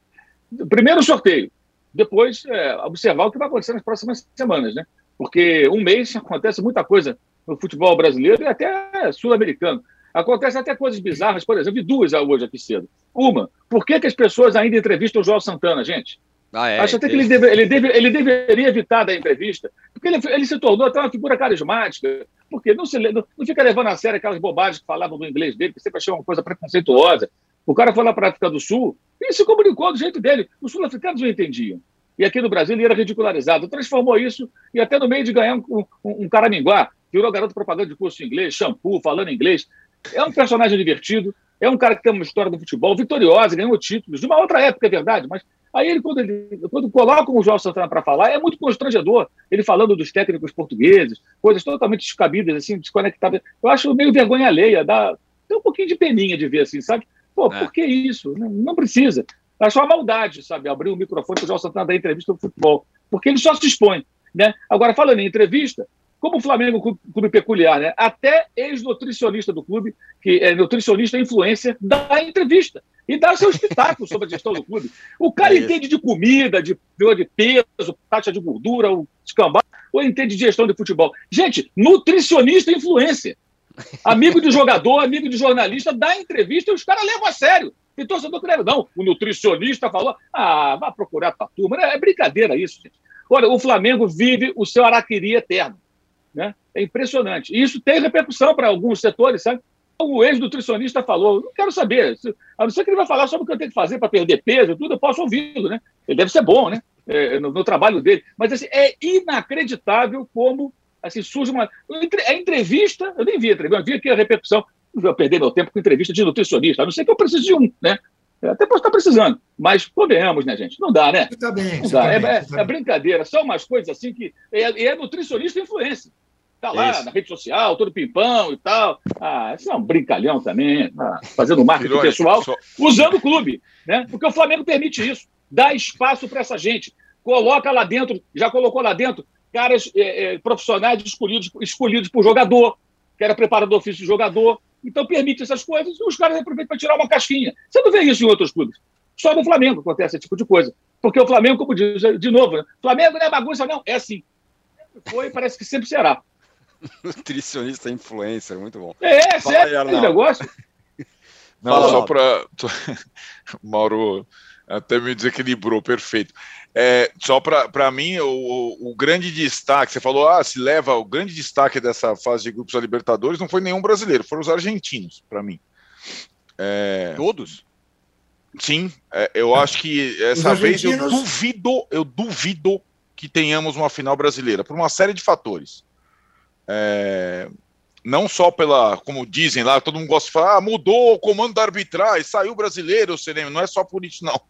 Primeiro sorteio. Depois, é, observar o que vai acontecer nas próximas semanas, né? Porque um mês acontece muita coisa no futebol brasileiro e até sul-americano. Acontece até coisas bizarras, por exemplo, vi duas hoje aqui cedo. Uma, por que, que as pessoas ainda entrevistam o João Santana, gente? Ah, é, Acho até que ele, deve, ele, deve, ele deveria evitar da entrevista, porque ele, ele, se tornou até uma figura carismática, porque não, se, não, não fica levando a sério aquelas bobagens que falavam no inglês dele, que sempre achei uma coisa preconceituosa. O cara foi lá para a África do Sul e se comunicou do jeito dele. Os sul-africanos não entendiam. E aqui no Brasil ele era ridicularizado. Transformou isso e até no meio de ganhar um, um, um caraminguá, virou garoto propaganda de curso de inglês, shampoo, falando inglês. É um personagem divertido, é um cara que tem uma história do futebol vitoriosa, ganhou títulos, de uma outra época, é verdade, mas aí ele, quando, ele, quando coloca o João Santana para falar, é muito constrangedor. Ele falando dos técnicos portugueses, coisas totalmente descabidas, assim, desconectadas. Eu acho meio vergonha alheia, dá, dá um pouquinho de peninha de ver assim, sabe? Pô, é. por que isso? Não, não precisa. Acho uma maldade, sabe? Abrir o microfone para o João Santana dar entrevista no futebol, porque ele só se expõe. Né? Agora, falando em entrevista, como o Flamengo é um clube peculiar, né? Até ex-nutricionista do clube, que é nutricionista influencer, dá entrevista e dá seu espetáculo sobre a gestão do clube. O cara é entende de comida, de, de peso, taxa de gordura, o escambau, ou entende de gestão de futebol. Gente, nutricionista influencer. Amigo de jogador, amigo de jornalista, dá entrevista e os caras levam a sério. E torcedor leva. Não, o nutricionista falou, ah, vá procurar tua turma. É brincadeira isso, gente. Olha, o Flamengo vive o seu araquiri eterno. Né? É impressionante. E isso tem repercussão para alguns setores, sabe? O ex-nutricionista falou, não quero saber, a não ser que ele vai falar sobre o que eu tenho que fazer para perder peso, tudo, eu posso ouvi-lo, né? Ele deve ser bom, né? É, no, no, trabalho dele. Mas assim, é inacreditável como assim, surge uma. A entrevista, eu nem vi a entrevista, eu vi aqui a repercussão. Vou perder meu tempo com entrevista de nutricionista, a não ser que eu precise de um, né? Até posso estar precisando, mas convenhamos, né, gente? Não dá, né? Tá bem, não dá. Tá é, bem, é, tá é, brincadeira, são umas coisas assim que. É, é nutricionista influência. Está lá Isso. na rede social, todo pimpão e tal. Ah, isso é um brincalhão também, ah, fazendo marketing pessoal, só... usando o clube, né? Porque o Flamengo permite isso. Dá espaço para essa gente. Coloca lá dentro, já colocou lá dentro, caras é, é, profissionais escolhidos, escolhidos por jogador, que era preparador físico de jogador. Então permite essas coisas e os caras aproveitam para tirar uma casquinha. Você não vê isso em outros clubes. Só no Flamengo acontece esse tipo de coisa. Porque o Flamengo, como diz, de novo, né? Flamengo não é bagunça, não. É assim. Foi e parece que sempre será. Nutricionista influencer, muito bom. É, sério, aí, negócio. Não, Fala, só para. Mauro, Até me desequilibrou, perfeito. É, só para mim, o, o, grande destaque, você falou, ah, se leva, o grande destaque dessa fase de grupos da Libertadores não foi nenhum brasileiro, foram os argentinos, para mim. É... Todos? Sim, é, eu acho que essa vez eu duvido, eu duvido que tenhamos uma final brasileira, por uma série de fatores. É, não só pela, como dizem lá, todo mundo gosta de falar, ah, mudou o comando da arbitragem, saiu brasileiro, o não é só por isso, não.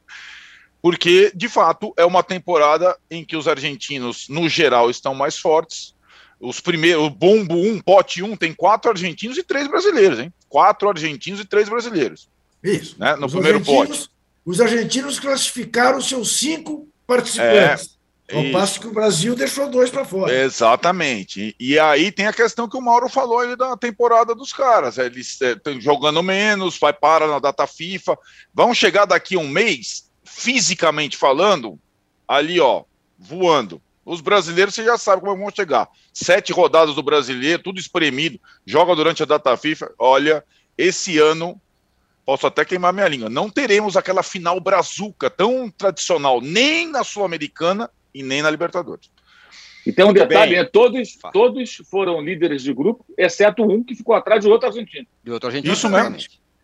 Porque, de fato, é uma temporada em que os argentinos, no geral, estão mais fortes. Os primeiros, o bombo 1, um, pote 1, um, tem quatro argentinos e três brasileiros, hein? Quatro argentinos e três brasileiros. Isso. Né? No os primeiro pote. Os argentinos classificaram seus cinco participantes. É. Ao Isso. passo que o Brasil deixou dois para fora. Exatamente. E aí tem a questão que o Mauro falou aí da temporada dos caras. Eles estão é, jogando menos, vai para na data FIFA. Vão chegar daqui a um mês, fisicamente falando, ali, ó, voando. Os brasileiros, você já sabe como vão chegar. Sete rodadas do brasileiro, tudo espremido, joga durante a data FIFA. Olha, esse ano, posso até queimar minha língua, não teremos aquela final brazuca tão tradicional, nem na Sul-Americana e nem na Libertadores. E tem um Muito detalhe, né? todos, todos foram líderes de grupo, exceto um que ficou atrás de outro argentino. De outro argentino. Isso mesmo.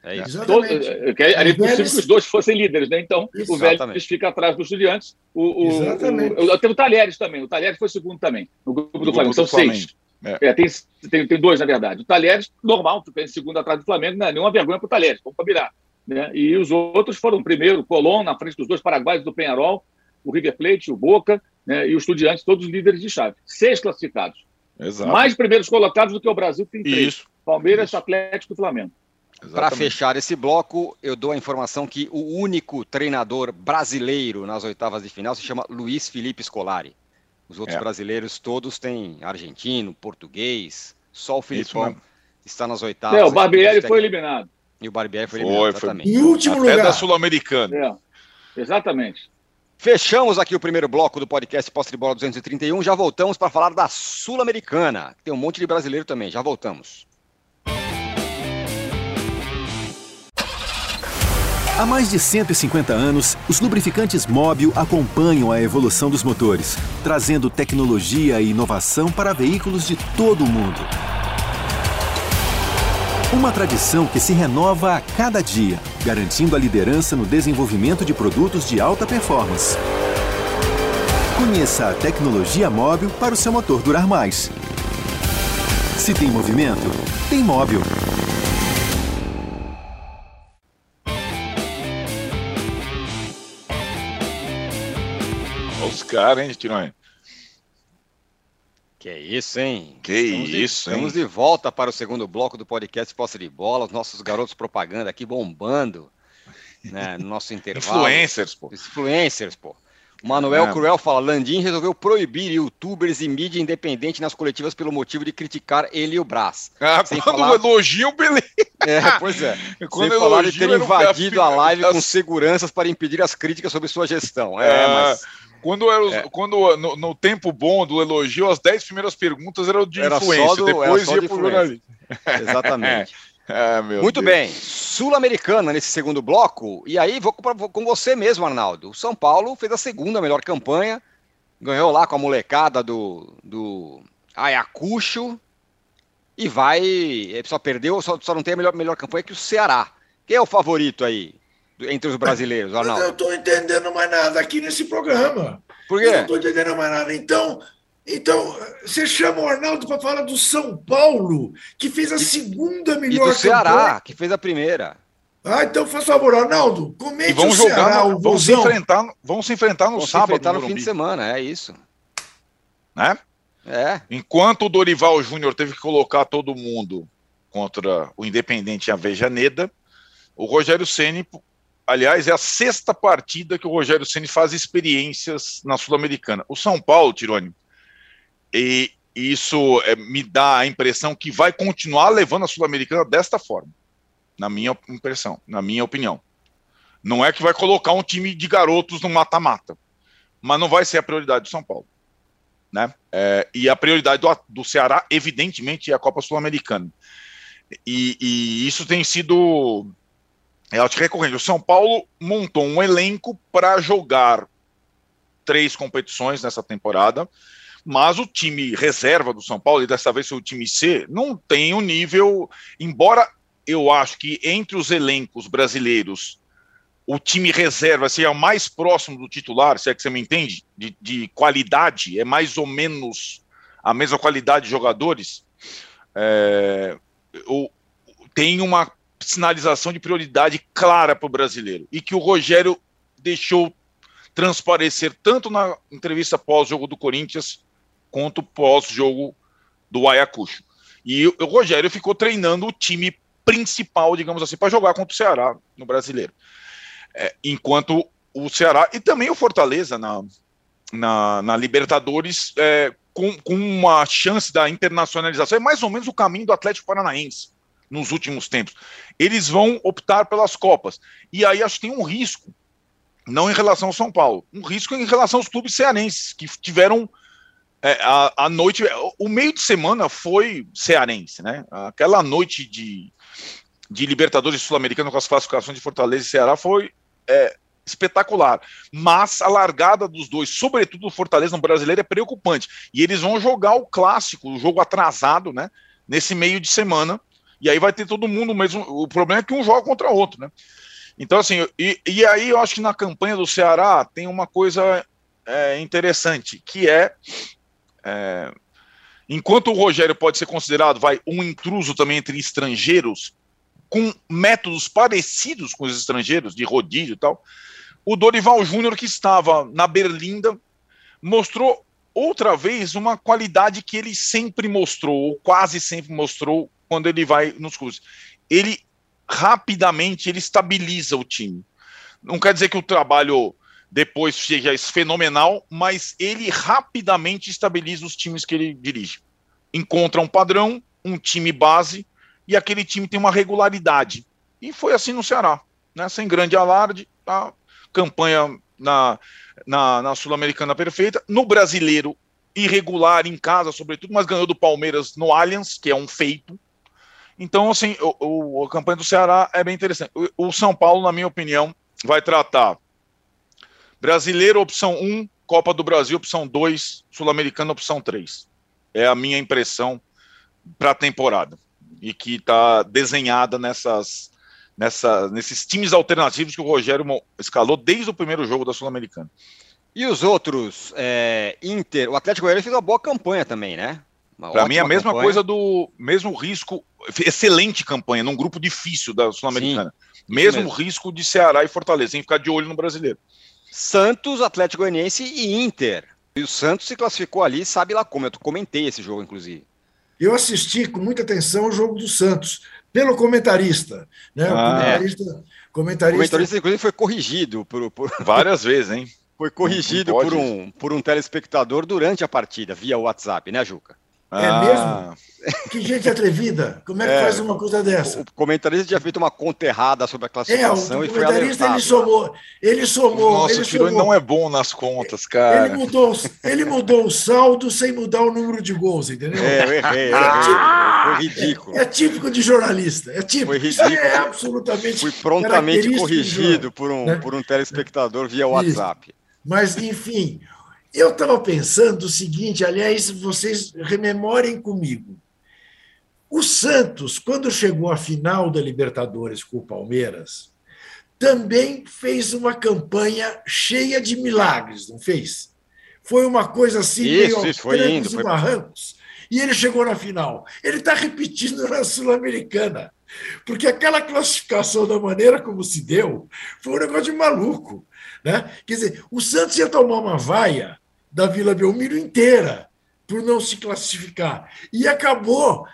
É isso. Todo, é, era impossível que os dois fossem líderes, né? Então, isso. o Vélez fica atrás dos estudiantes. O, o, Exatamente. O, o, tem o Talheres também. O Talheres foi segundo também, no grupo do, do Flamengo. São seis. É. É, tem, tem, tem, dois, na verdade. O Talheres, normal, fica em segundo atrás do Flamengo, não é nenhuma vergonha para o Talheres, vamos combinar. Né? E os outros foram primeiro, Colón, na frente dos dois paraguaios do Penharol, o River Plate, o Boca né, e o Estudiantes, todos líderes de chave. Seis classificados. Exato. Mais primeiros colocados do que o Brasil, que tem três. Isso. Palmeiras, Isso. Atlético e Flamengo. Para fechar esse bloco, eu dou a informação que o único treinador brasileiro nas oitavas de final se chama Luiz Felipe Scolari. Os outros é. brasileiros todos têm argentino, português, só o Filipão está nas oitavas. É, o Barbieri foi eliminado. E o Barbieri foi eliminado, foi, exatamente. Em último Até lugar. da Sul-Americana. É, exatamente. Fechamos aqui o primeiro bloco do podcast Posse de Bola 231. Já voltamos para falar da Sul-Americana. Tem um monte de brasileiro também. Já voltamos. Há mais de 150 anos, os lubrificantes Móbil acompanham a evolução dos motores, trazendo tecnologia e inovação para veículos de todo o mundo. Uma tradição que se renova a cada dia, garantindo a liderança no desenvolvimento de produtos de alta performance. Conheça a tecnologia móvel para o seu motor durar mais. Se tem movimento, tem móvel. Os caras, hein, Tirone? Que é isso, hein? Que estamos isso, de, hein? Estamos de volta para o segundo bloco do podcast Posse de Bola, os nossos garotos propaganda aqui bombando, né, no nosso intervalo. Influencers, pô. Influencers, pô. O Manuel é. Cruel fala: Landim resolveu proibir youtubers e mídia independente nas coletivas pelo motivo de criticar ele e o Brás. Ah, Sem quando falar... elogio, beleza. É, pois é. quando Sem falar de ter invadido a live com seguranças para impedir as críticas sobre sua gestão. É, é mas quando, era, é. quando no, no, tempo bom do elogio, as 10 primeiras perguntas eram de era influência, do, depois ia para o jornalista. Exatamente. É, Muito Deus. bem. Sul-Americana nesse segundo bloco. E aí vou com, com você mesmo, Arnaldo. O São Paulo fez a segunda melhor campanha. Ganhou lá com a molecada do, do Ayacucho. E vai. Só perdeu, só, só não tem a melhor, melhor campanha que o Ceará. Quem é o favorito aí? Entre os brasileiros, Arnaldo? Eu não estou entendendo mais nada aqui nesse programa. Por quê? Eu não estou entendendo mais nada. Então, então, você chama o Arnaldo para falar do São Paulo, que fez a segunda melhor e do Ceará, campanha. que fez a primeira. Ah, então faz favor, Arnaldo, comente e vão jogar, Ceará, no, vão, se enfrentar, vão se enfrentar no vão sábado. Se enfrentar no, no fim de semana, é isso. Né? É. Enquanto o Dorival Júnior teve que colocar todo mundo contra o Independente Avejaneda, o Rogério Ceni Aliás, é a sexta partida que o Rogério Ceni faz experiências na Sul-Americana. O São Paulo, Tirone, e isso é, me dá a impressão que vai continuar levando a Sul-Americana desta forma, na minha impressão, na minha opinião. Não é que vai colocar um time de garotos no mata-mata, mas não vai ser a prioridade do São Paulo. Né? É, e a prioridade do, do Ceará, evidentemente, é a Copa Sul-Americana. E, e, isso tem sido é acho recorrente. O São Paulo montou um elenco para jogar três competições nessa temporada, mas o time reserva do São Paulo, e dessa vez o time C, não tem o um nível, embora eu acho que entre os elencos brasileiros o time reserva seja mais próximo do titular, se é que você me entende, de, de qualidade, é mais ou menos a mesma qualidade de jogadores, é, o, tem uma sinalização de prioridade clara para o brasileiro e que o Rogério deixou transparecer tanto na entrevista pós-jogo do Corinthians quanto pós-jogo do Ayacucho. E o Rogério ficou treinando o time principal, digamos assim, para jogar contra o Ceará no brasileiro. É, enquanto o Ceará e também o Fortaleza na, na, na Libertadores é, com, com uma chance da internacionalização, é mais ou menos o caminho do Atlético Paranaense nos últimos tempos. Eles vão optar pelas Copas. E aí acho que tem um risco, não em relação ao São Paulo, um risco em relação aos clubes cearenses, que tiveram é, a, a noite. O meio de semana foi cearense, né? Aquela noite de, de Libertadores Sul-Americano com as classificações de Fortaleza e Ceará foi é, espetacular. Mas a largada dos dois, sobretudo do Fortaleza no brasileiro, é preocupante. E eles vão jogar o clássico, o jogo atrasado, né? Nesse meio de semana. E aí vai ter todo mundo mesmo. O problema é que um joga contra o outro, né? Então, assim, e, e aí eu acho que na campanha do Ceará tem uma coisa é, interessante, que é, é. Enquanto o Rogério pode ser considerado, vai, um intruso também entre estrangeiros, com métodos parecidos com os estrangeiros, de rodízio e tal, o Dorival Júnior, que estava na Berlinda, mostrou outra vez uma qualidade que ele sempre mostrou, ou quase sempre mostrou, quando ele vai nos clubes. Ele rapidamente ele estabiliza o time. Não quer dizer que o trabalho depois seja fenomenal, mas ele rapidamente estabiliza os times que ele dirige. Encontra um padrão, um time base, e aquele time tem uma regularidade. E foi assim no Ceará, né? sem grande alarde, tá? campanha na, na, na Sul-Americana perfeita, no brasileiro irregular em casa, sobretudo, mas ganhou do Palmeiras no Allianz, que é um feito. Então, assim, o, o a campanha do Ceará é bem interessante. O, o, São Paulo, na minha opinião, vai tratar brasileiro, opção 1, Copa do Brasil, opção 2, Sul-Americana, opção 3. É a minha impressão para a temporada. E que está desenhada nessas, nessa, nesses times alternativos que o Rogério escalou desde o primeiro jogo da Sul-Americana. E os outros, é, Inter, o Atlético Goianiense fez uma boa campanha também, né? Para mim, a mesma campanha. coisa do mesmo risco, excelente campanha, num grupo difícil da Sul-Americana. Mesmo, mesmo, risco de Ceará e Fortaleza, sem ficar de olho no brasileiro. Santos, Atlético Goianiense e Inter. E o Santos se classificou ali, sabe lá como. Eu comentei esse jogo, inclusive. Eu assisti com muita atenção o jogo do Santos pelo comentarista. Né? Ah, o comentarista, é. comentarista... O comentarista, inclusive, foi corrigido por, por... várias vezes, hein? Foi corrigido por um, por um telespectador durante a partida, via WhatsApp, né, Juca? É ah. mesmo? Que gente atrevida. Como é que é, faz uma coisa dessa? O comentarista tinha feito uma conta errada sobre a classificação é, o, o comentarista ele somou, ele somou. Nossa, ele o Tironi não é bom nas contas, cara. Ele mudou, ele mudou o saldo sem mudar o número de gols, entendeu? É, eu errei, eu errei. Foi ridículo. É, é, típico de jornalista. É típico. Foi ridículo. É absolutamente. Fui prontamente corrigido por um, né? por um telespectador via WhatsApp. Isso. Mas, enfim, eu estava pensando o seguinte, aliás, vocês rememorem comigo. O Santos, quando chegou à final da Libertadores com o Palmeiras, também fez uma campanha cheia de milagres, não fez? Foi uma coisa assim, isso, meio isso, foi indo, e barrancos. E ele chegou na final. Ele está repetindo na Sul-Americana. Porque aquela classificação da maneira como se deu foi um negócio de maluco. Né? Quer dizer, o Santos ia tomar uma vaia da Vila Belmiro inteira por não se classificar. E acabou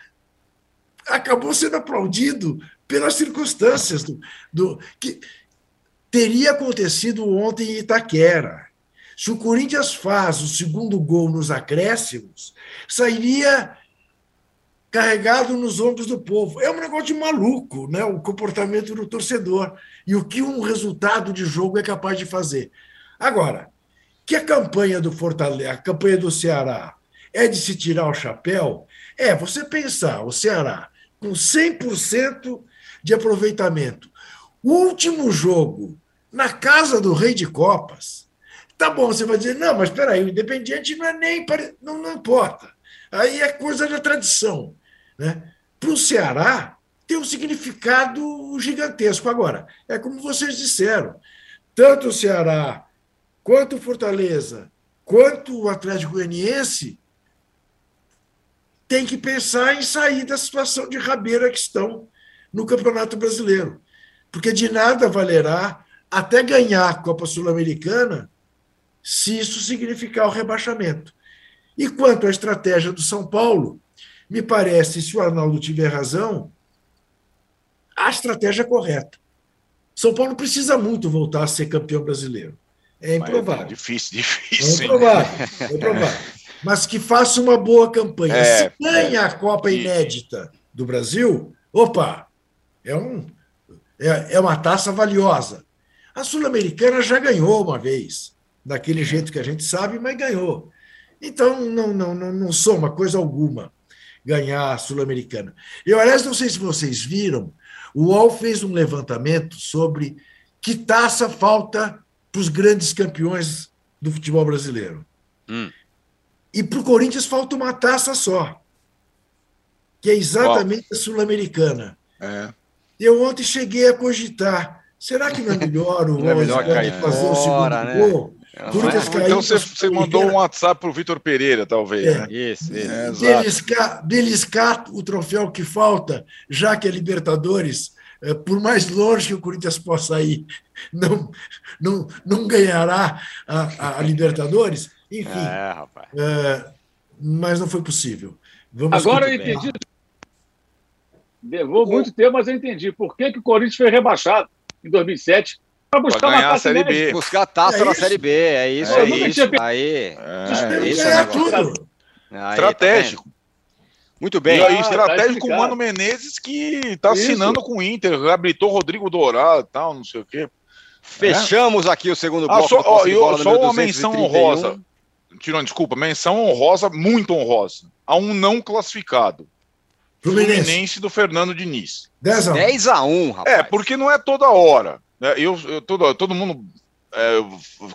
acabou sendo aplaudido pelas circunstâncias do, do que teria acontecido ontem em Itaquera. Se o Corinthians faz o segundo gol nos acréscimos, sairia carregado nos ombros do povo. É um negócio de maluco, né? o comportamento do torcedor e o que um resultado de jogo é capaz de fazer. Agora, que a campanha do Fortaleza, a campanha do Ceará é de se tirar o chapéu, é você pensar o Ceará com 100% de aproveitamento, O último jogo, na casa do Rei de Copas. Tá bom, você vai dizer, não, mas espera aí, o Independiente não é nem. Não, não importa. Aí é coisa da tradição. Né? Para o Ceará, tem um significado gigantesco. Agora, é como vocês disseram, tanto o Ceará, quanto o Fortaleza, quanto o Atlético Goianiense tem que pensar em sair da situação de rabeira que estão no Campeonato Brasileiro. Porque de nada valerá até ganhar a Copa Sul-Americana se isso significar o rebaixamento. E quanto à estratégia do São Paulo, me parece, se o Arnaldo tiver razão, a estratégia correta. São Paulo precisa muito voltar a ser campeão brasileiro. É improvável. É difícil, difícil. É improvável, é improvável. Mas que faça uma boa campanha. É, Se ganha a Copa é, inédita do Brasil, opa, é, um, é, é uma taça valiosa. A Sul-Americana já ganhou uma vez, daquele jeito que a gente sabe, mas ganhou. Então, não, não, não, não soma coisa alguma ganhar a Sul-Americana. Eu, aliás, não sei se vocês viram, o UOL fez um levantamento sobre que taça falta para os grandes campeões do futebol brasileiro. Hum. E para o Corinthians falta uma taça só, que é exatamente a Sul-Americana. É. Eu ontem cheguei a cogitar: será que não é melhor o não é melhor fazer o segundo né? gol? Corinthians então você, você mandou um WhatsApp para o Vitor Pereira, talvez. É. Né? Isso, isso. É, beliscar, beliscar o troféu que falta, já que a Libertadores é, por mais longe que o Corinthians possa ir, não, não, não ganhará a, a Libertadores. Enfim, é, é, mas não foi possível. Vamos Agora eu entendi. Levou muito tempo, mas eu entendi. Por que, que o Corinthians foi rebaixado em 2007 para buscar uma taça Série B. Buscar a taça é na Série B, é isso, é, é isso. Aí, é, é, isso é tudo. Aí, Estratégico. Muito bem. E aí, ah, estratégia tá com o Mano Menezes que está assinando com o Inter, habilitou Rodrigo Dourado e tal, não sei o quê. Fechamos é. aqui o segundo ah, bloco. Ah, só, ó, eu, só uma menção honrosa. Tirando, desculpa, menção honrosa, muito honrosa. A um não classificado. Fluminense, Fluminense do Fernando Diniz. 10 a 1. 10 a 1, rapaz. É, porque não é toda hora. Né? Eu, eu, todo, todo mundo é,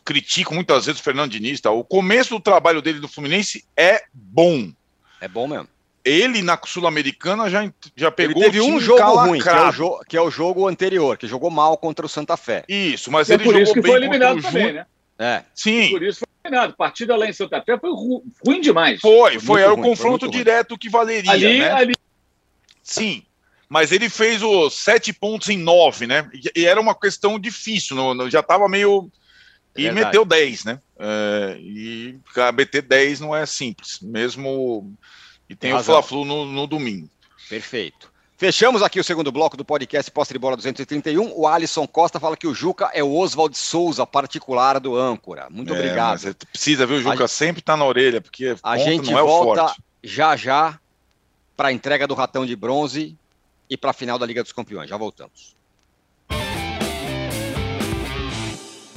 critica muitas vezes o Fernando Diniz. Tá? O começo do trabalho dele do Fluminense é bom. É bom mesmo ele na Sul-Americana já, já pegou. Ele teve um jogo ruim, que é, o que é, o jogo anterior, que jogou mal contra o Santa Fé. Isso, mas e é ele é por jogou isso que bem foi eliminado também, né? É. Sim. Por isso foi eliminado. Partida lá em Santa Fé foi ru ruim demais. Foi, foi, foi era ruim, o confronto direto ruim. que valeria. Ali, né? ali. Sim. Mas ele fez os sete pontos em nove, né? E, e era uma questão difícil, no, no, já estava meio. E meteu 10, né? É, e meter 10 não é simples, mesmo e tem, o Fla-Flu no, no domingo. Perfeito. Fechamos aqui o segundo bloco do podcast Posse de Bola 231. O Alisson Costa fala que o Juca é o Oswald Souza particular do âncora. Muito é, obrigado. precisa, viu? O Juca a... sempre tá na orelha, porque a gente não é volta já já para a entrega do ratão de bronze e para a final da Liga dos Campeões. Já voltamos.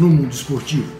no mundo esportivo.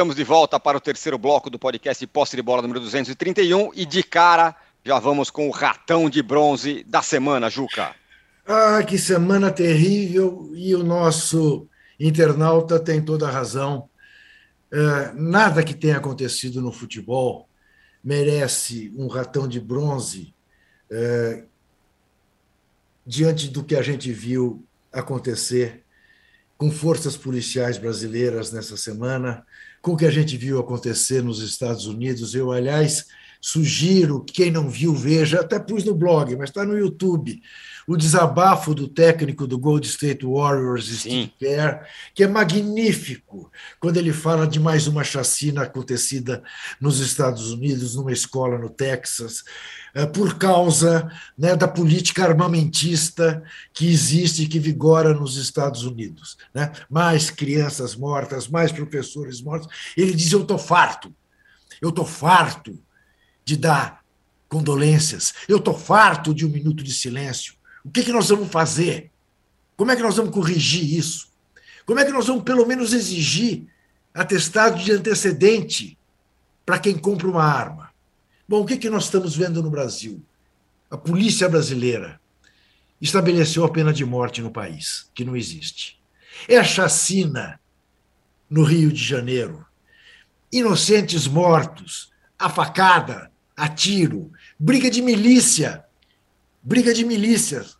Estamos de volta para o terceiro bloco do podcast Posse de Bola número 231 e de cara já vamos com o ratão de bronze da semana, Juca. Ah, que semana terrível e o nosso internauta tem toda a razão. É, nada que tenha acontecido no futebol merece um ratão de bronze é, diante do que a gente viu acontecer com forças policiais brasileiras nessa semana, com o que a gente viu acontecer nos Estados Unidos. Eu, aliás, sugiro que quem não viu veja, até pus no blog, mas está no YouTube, o desabafo do técnico do Gold State Warriors, Steve Kerr, que é magnífico, quando ele fala de mais uma chacina acontecida nos Estados Unidos, numa escola no Texas, eh, por causa né, da política armamentista que existe e que vigora nos Estados Unidos. Né? Mais crianças mortas, mais professores mortos. Ele diz: Eu estou farto, eu estou farto de dar condolências, eu estou farto de um minuto de silêncio. O que, que nós vamos fazer? Como é que nós vamos corrigir isso? Como é que nós vamos, pelo menos, exigir atestado de antecedente para quem compra uma arma? Bom, o que, que nós estamos vendo no Brasil? A polícia brasileira estabeleceu a pena de morte no país, que não existe. É a chacina no Rio de Janeiro. Inocentes mortos, a facada, a tiro, briga de milícia briga de milícias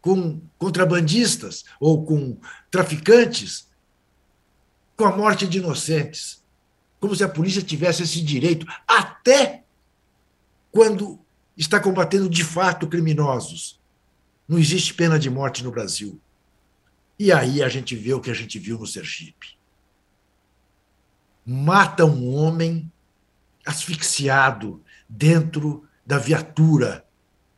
com contrabandistas ou com traficantes, com a morte de inocentes. Como se a polícia tivesse esse direito, até quando está combatendo de fato criminosos. Não existe pena de morte no Brasil. E aí a gente vê o que a gente viu no Sergipe. Mata um homem asfixiado dentro da viatura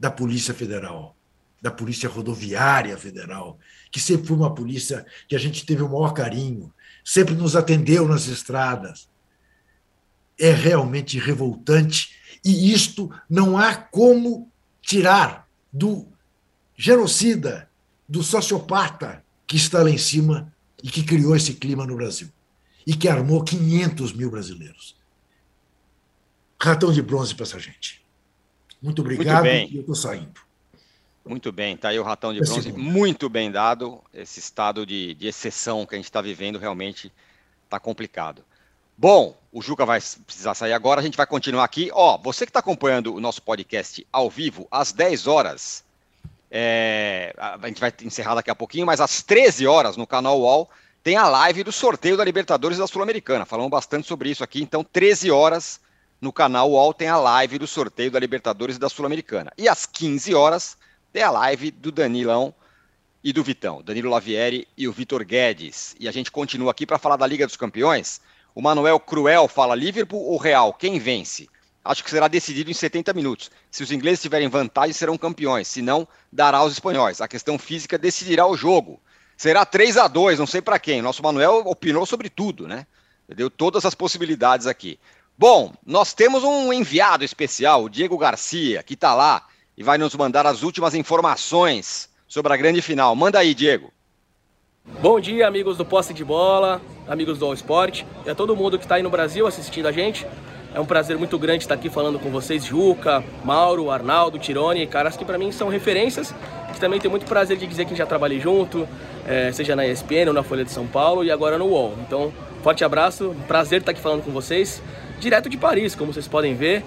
da Polícia Federal, da Polícia Rodoviária Federal, que sempre foi uma polícia que a gente teve o maior carinho, sempre nos atendeu nas estradas. É realmente revoltante e isto não há como tirar do genocida, do sociopata que está lá em cima e que criou esse clima no Brasil e que armou 500 mil brasileiros. Ratão de bronze para essa gente. Muito obrigado muito e eu estou saindo. Muito bem, tá aí o ratão de bronze, muito bem dado. Esse estado de, de exceção que a gente está vivendo realmente está complicado. Bom, o Juca vai precisar sair agora, a gente vai continuar aqui. Ó, você que está acompanhando o nosso podcast ao vivo, às 10 horas, é, a gente vai encerrar daqui a pouquinho, mas às 13 horas no canal UOL tem a live do sorteio da Libertadores da Sul-Americana. Falamos bastante sobre isso aqui, então 13 horas no canal UOL tem a live do sorteio da Libertadores e da Sul-Americana. E às 15 horas tem a live do Danilão e do Vitão, Danilo Lavieri e o Vitor Guedes. E a gente continua aqui para falar da Liga dos Campeões. O Manuel Cruel fala Liverpool ou Real, quem vence? Acho que será decidido em 70 minutos. Se os ingleses tiverem vantagem, serão campeões. Se não, dará aos espanhóis. A questão física decidirá o jogo. Será 3 a 2 não sei para quem. Nosso Manuel opinou sobre tudo, né? Deu todas as possibilidades aqui. Bom, nós temos um enviado especial, o Diego Garcia, que está lá e vai nos mandar as últimas informações sobre a grande final. Manda aí, Diego. Bom dia, amigos do Posse de Bola, amigos do All Sport e a todo mundo que está aí no Brasil assistindo a gente. É um prazer muito grande estar aqui falando com vocês, Juca, Mauro, Arnaldo, Tirone, caras que para mim são referências, que também tenho muito prazer de dizer que já trabalhei junto, é, seja na ESPN ou na Folha de São Paulo e agora no UOL. Então, forte abraço, prazer estar aqui falando com vocês direto de Paris, como vocês podem ver,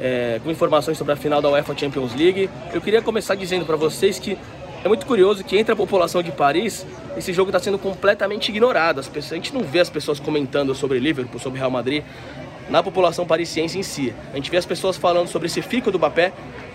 é, com informações sobre a final da UEFA Champions League. Eu queria começar dizendo para vocês que é muito curioso que entre a população de Paris, esse jogo está sendo completamente ignorado. As pessoas, a gente não vê as pessoas comentando sobre Liverpool, sobre Real Madrid, na população parisiense em si. A gente vê as pessoas falando sobre esse fico do Mbappé,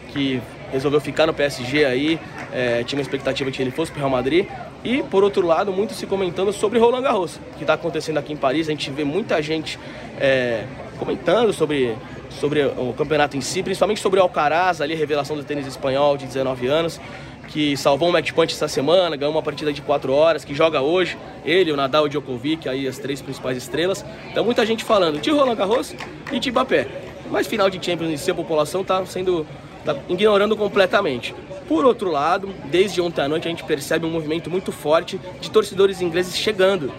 que resolveu ficar no PSG aí, é, tinha uma expectativa de que ele fosse para o Real Madrid. E, por outro lado, muito se comentando sobre Roland Garros, que está acontecendo aqui em Paris. A gente vê muita gente é, comentando sobre, sobre o campeonato em si, principalmente sobre o Alcaraz, ali, revelação do tênis espanhol de 19 anos, que salvou um match point essa semana, ganhou uma partida de 4 horas, que joga hoje, ele, o Nadal e o Djokovic, aí as três principais estrelas. Então muita gente falando de Roland Garros e de Mbappé. Mas final de Champions em si, a população está sendo tá ignorando completamente. Por outro lado, desde ontem à noite a gente percebe um movimento muito forte de torcedores ingleses chegando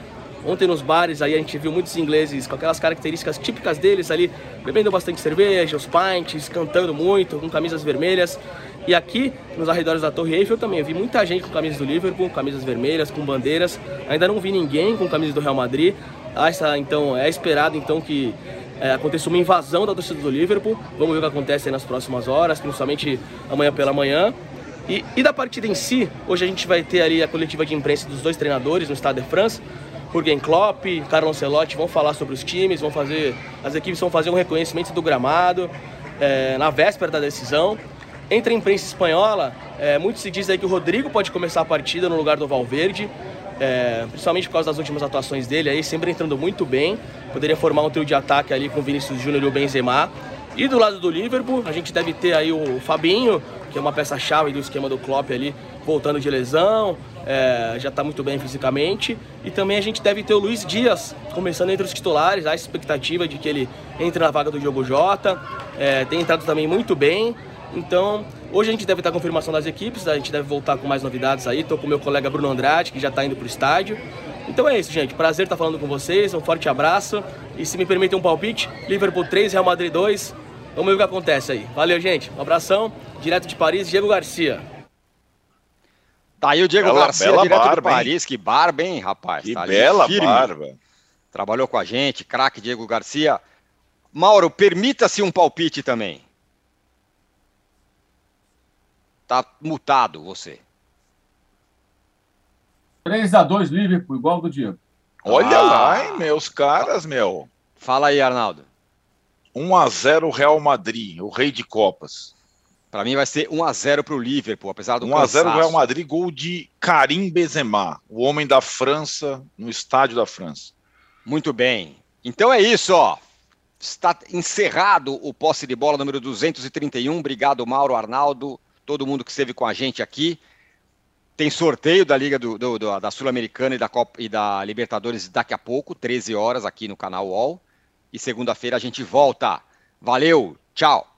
Ontem nos bares aí a gente viu muitos ingleses com aquelas características típicas deles ali, bebendo bastante cerveja, os pints, cantando muito, com camisas vermelhas. E aqui, nos arredores da Torre Eiffel também, vi muita gente com camisas do Liverpool, camisas vermelhas, com bandeiras. Ainda não vi ninguém com camisas do Real Madrid. Essa, então, é esperado então que é, aconteça uma invasão da torcida do Liverpool. Vamos ver o que acontece nas próximas horas, principalmente amanhã pela manhã. E, e, da partida em si, hoje a gente vai ter ali a coletiva de imprensa dos dois treinadores no Stade de France. Jürgen Klopp, Carlo Ancelotti vão falar sobre os times, vão fazer, as equipes vão fazer um reconhecimento do gramado é, na véspera da decisão. Entre a imprensa espanhola, é, muito se diz aí que o Rodrigo pode começar a partida no lugar do Valverde, é, principalmente por causa das últimas atuações dele, aí sempre entrando muito bem. Poderia formar um trio de ataque ali com o Vinícius Júnior e o Benzema. E do lado do Liverpool, a gente deve ter aí o Fabinho, que é uma peça-chave do esquema do Klopp ali, voltando de lesão, é, já está muito bem fisicamente. E também a gente deve ter o Luiz Dias, começando entre os titulares, há expectativa de que ele entre na vaga do Diogo Jota, é, tem entrado também muito bem. Então, hoje a gente deve estar a confirmação das equipes, a gente deve voltar com mais novidades aí. Estou com meu colega Bruno Andrade, que já está indo para o estádio. Então é isso, gente. Prazer estar falando com vocês. Um forte abraço. E se me permitem um palpite, Liverpool 3, Real Madrid 2. Vamos ver o que acontece aí. Valeu, gente. Um abração. Direto de Paris, Diego Garcia. Tá aí o Diego bela, Garcia, bela direto barba, de Paris. Hein? Que barba, hein, rapaz? Que tá bela barba. Trabalhou com a gente, craque Diego Garcia. Mauro, permita-se um palpite também. Tá mutado você. 3 a 2 Liverpool, igual do Diego. Olha ah. lá, hein, meus caras, meu. Fala aí, Arnaldo. 1 a 0 Real Madrid, o rei de copas. Para mim vai ser 1 a 0 para o Liverpool, apesar do 1 a 0 Real Madrid, gol de Karim Benzema, o homem da França no estádio da França. Muito bem. Então é isso, ó. Está encerrado o posse de bola número 231. Obrigado, Mauro, Arnaldo, todo mundo que esteve com a gente aqui. Tem sorteio da Liga do, do, do da Sul-Americana e da Copa e da Libertadores daqui a pouco, 13 horas aqui no canal UOL. E segunda-feira a gente volta. Valeu, tchau.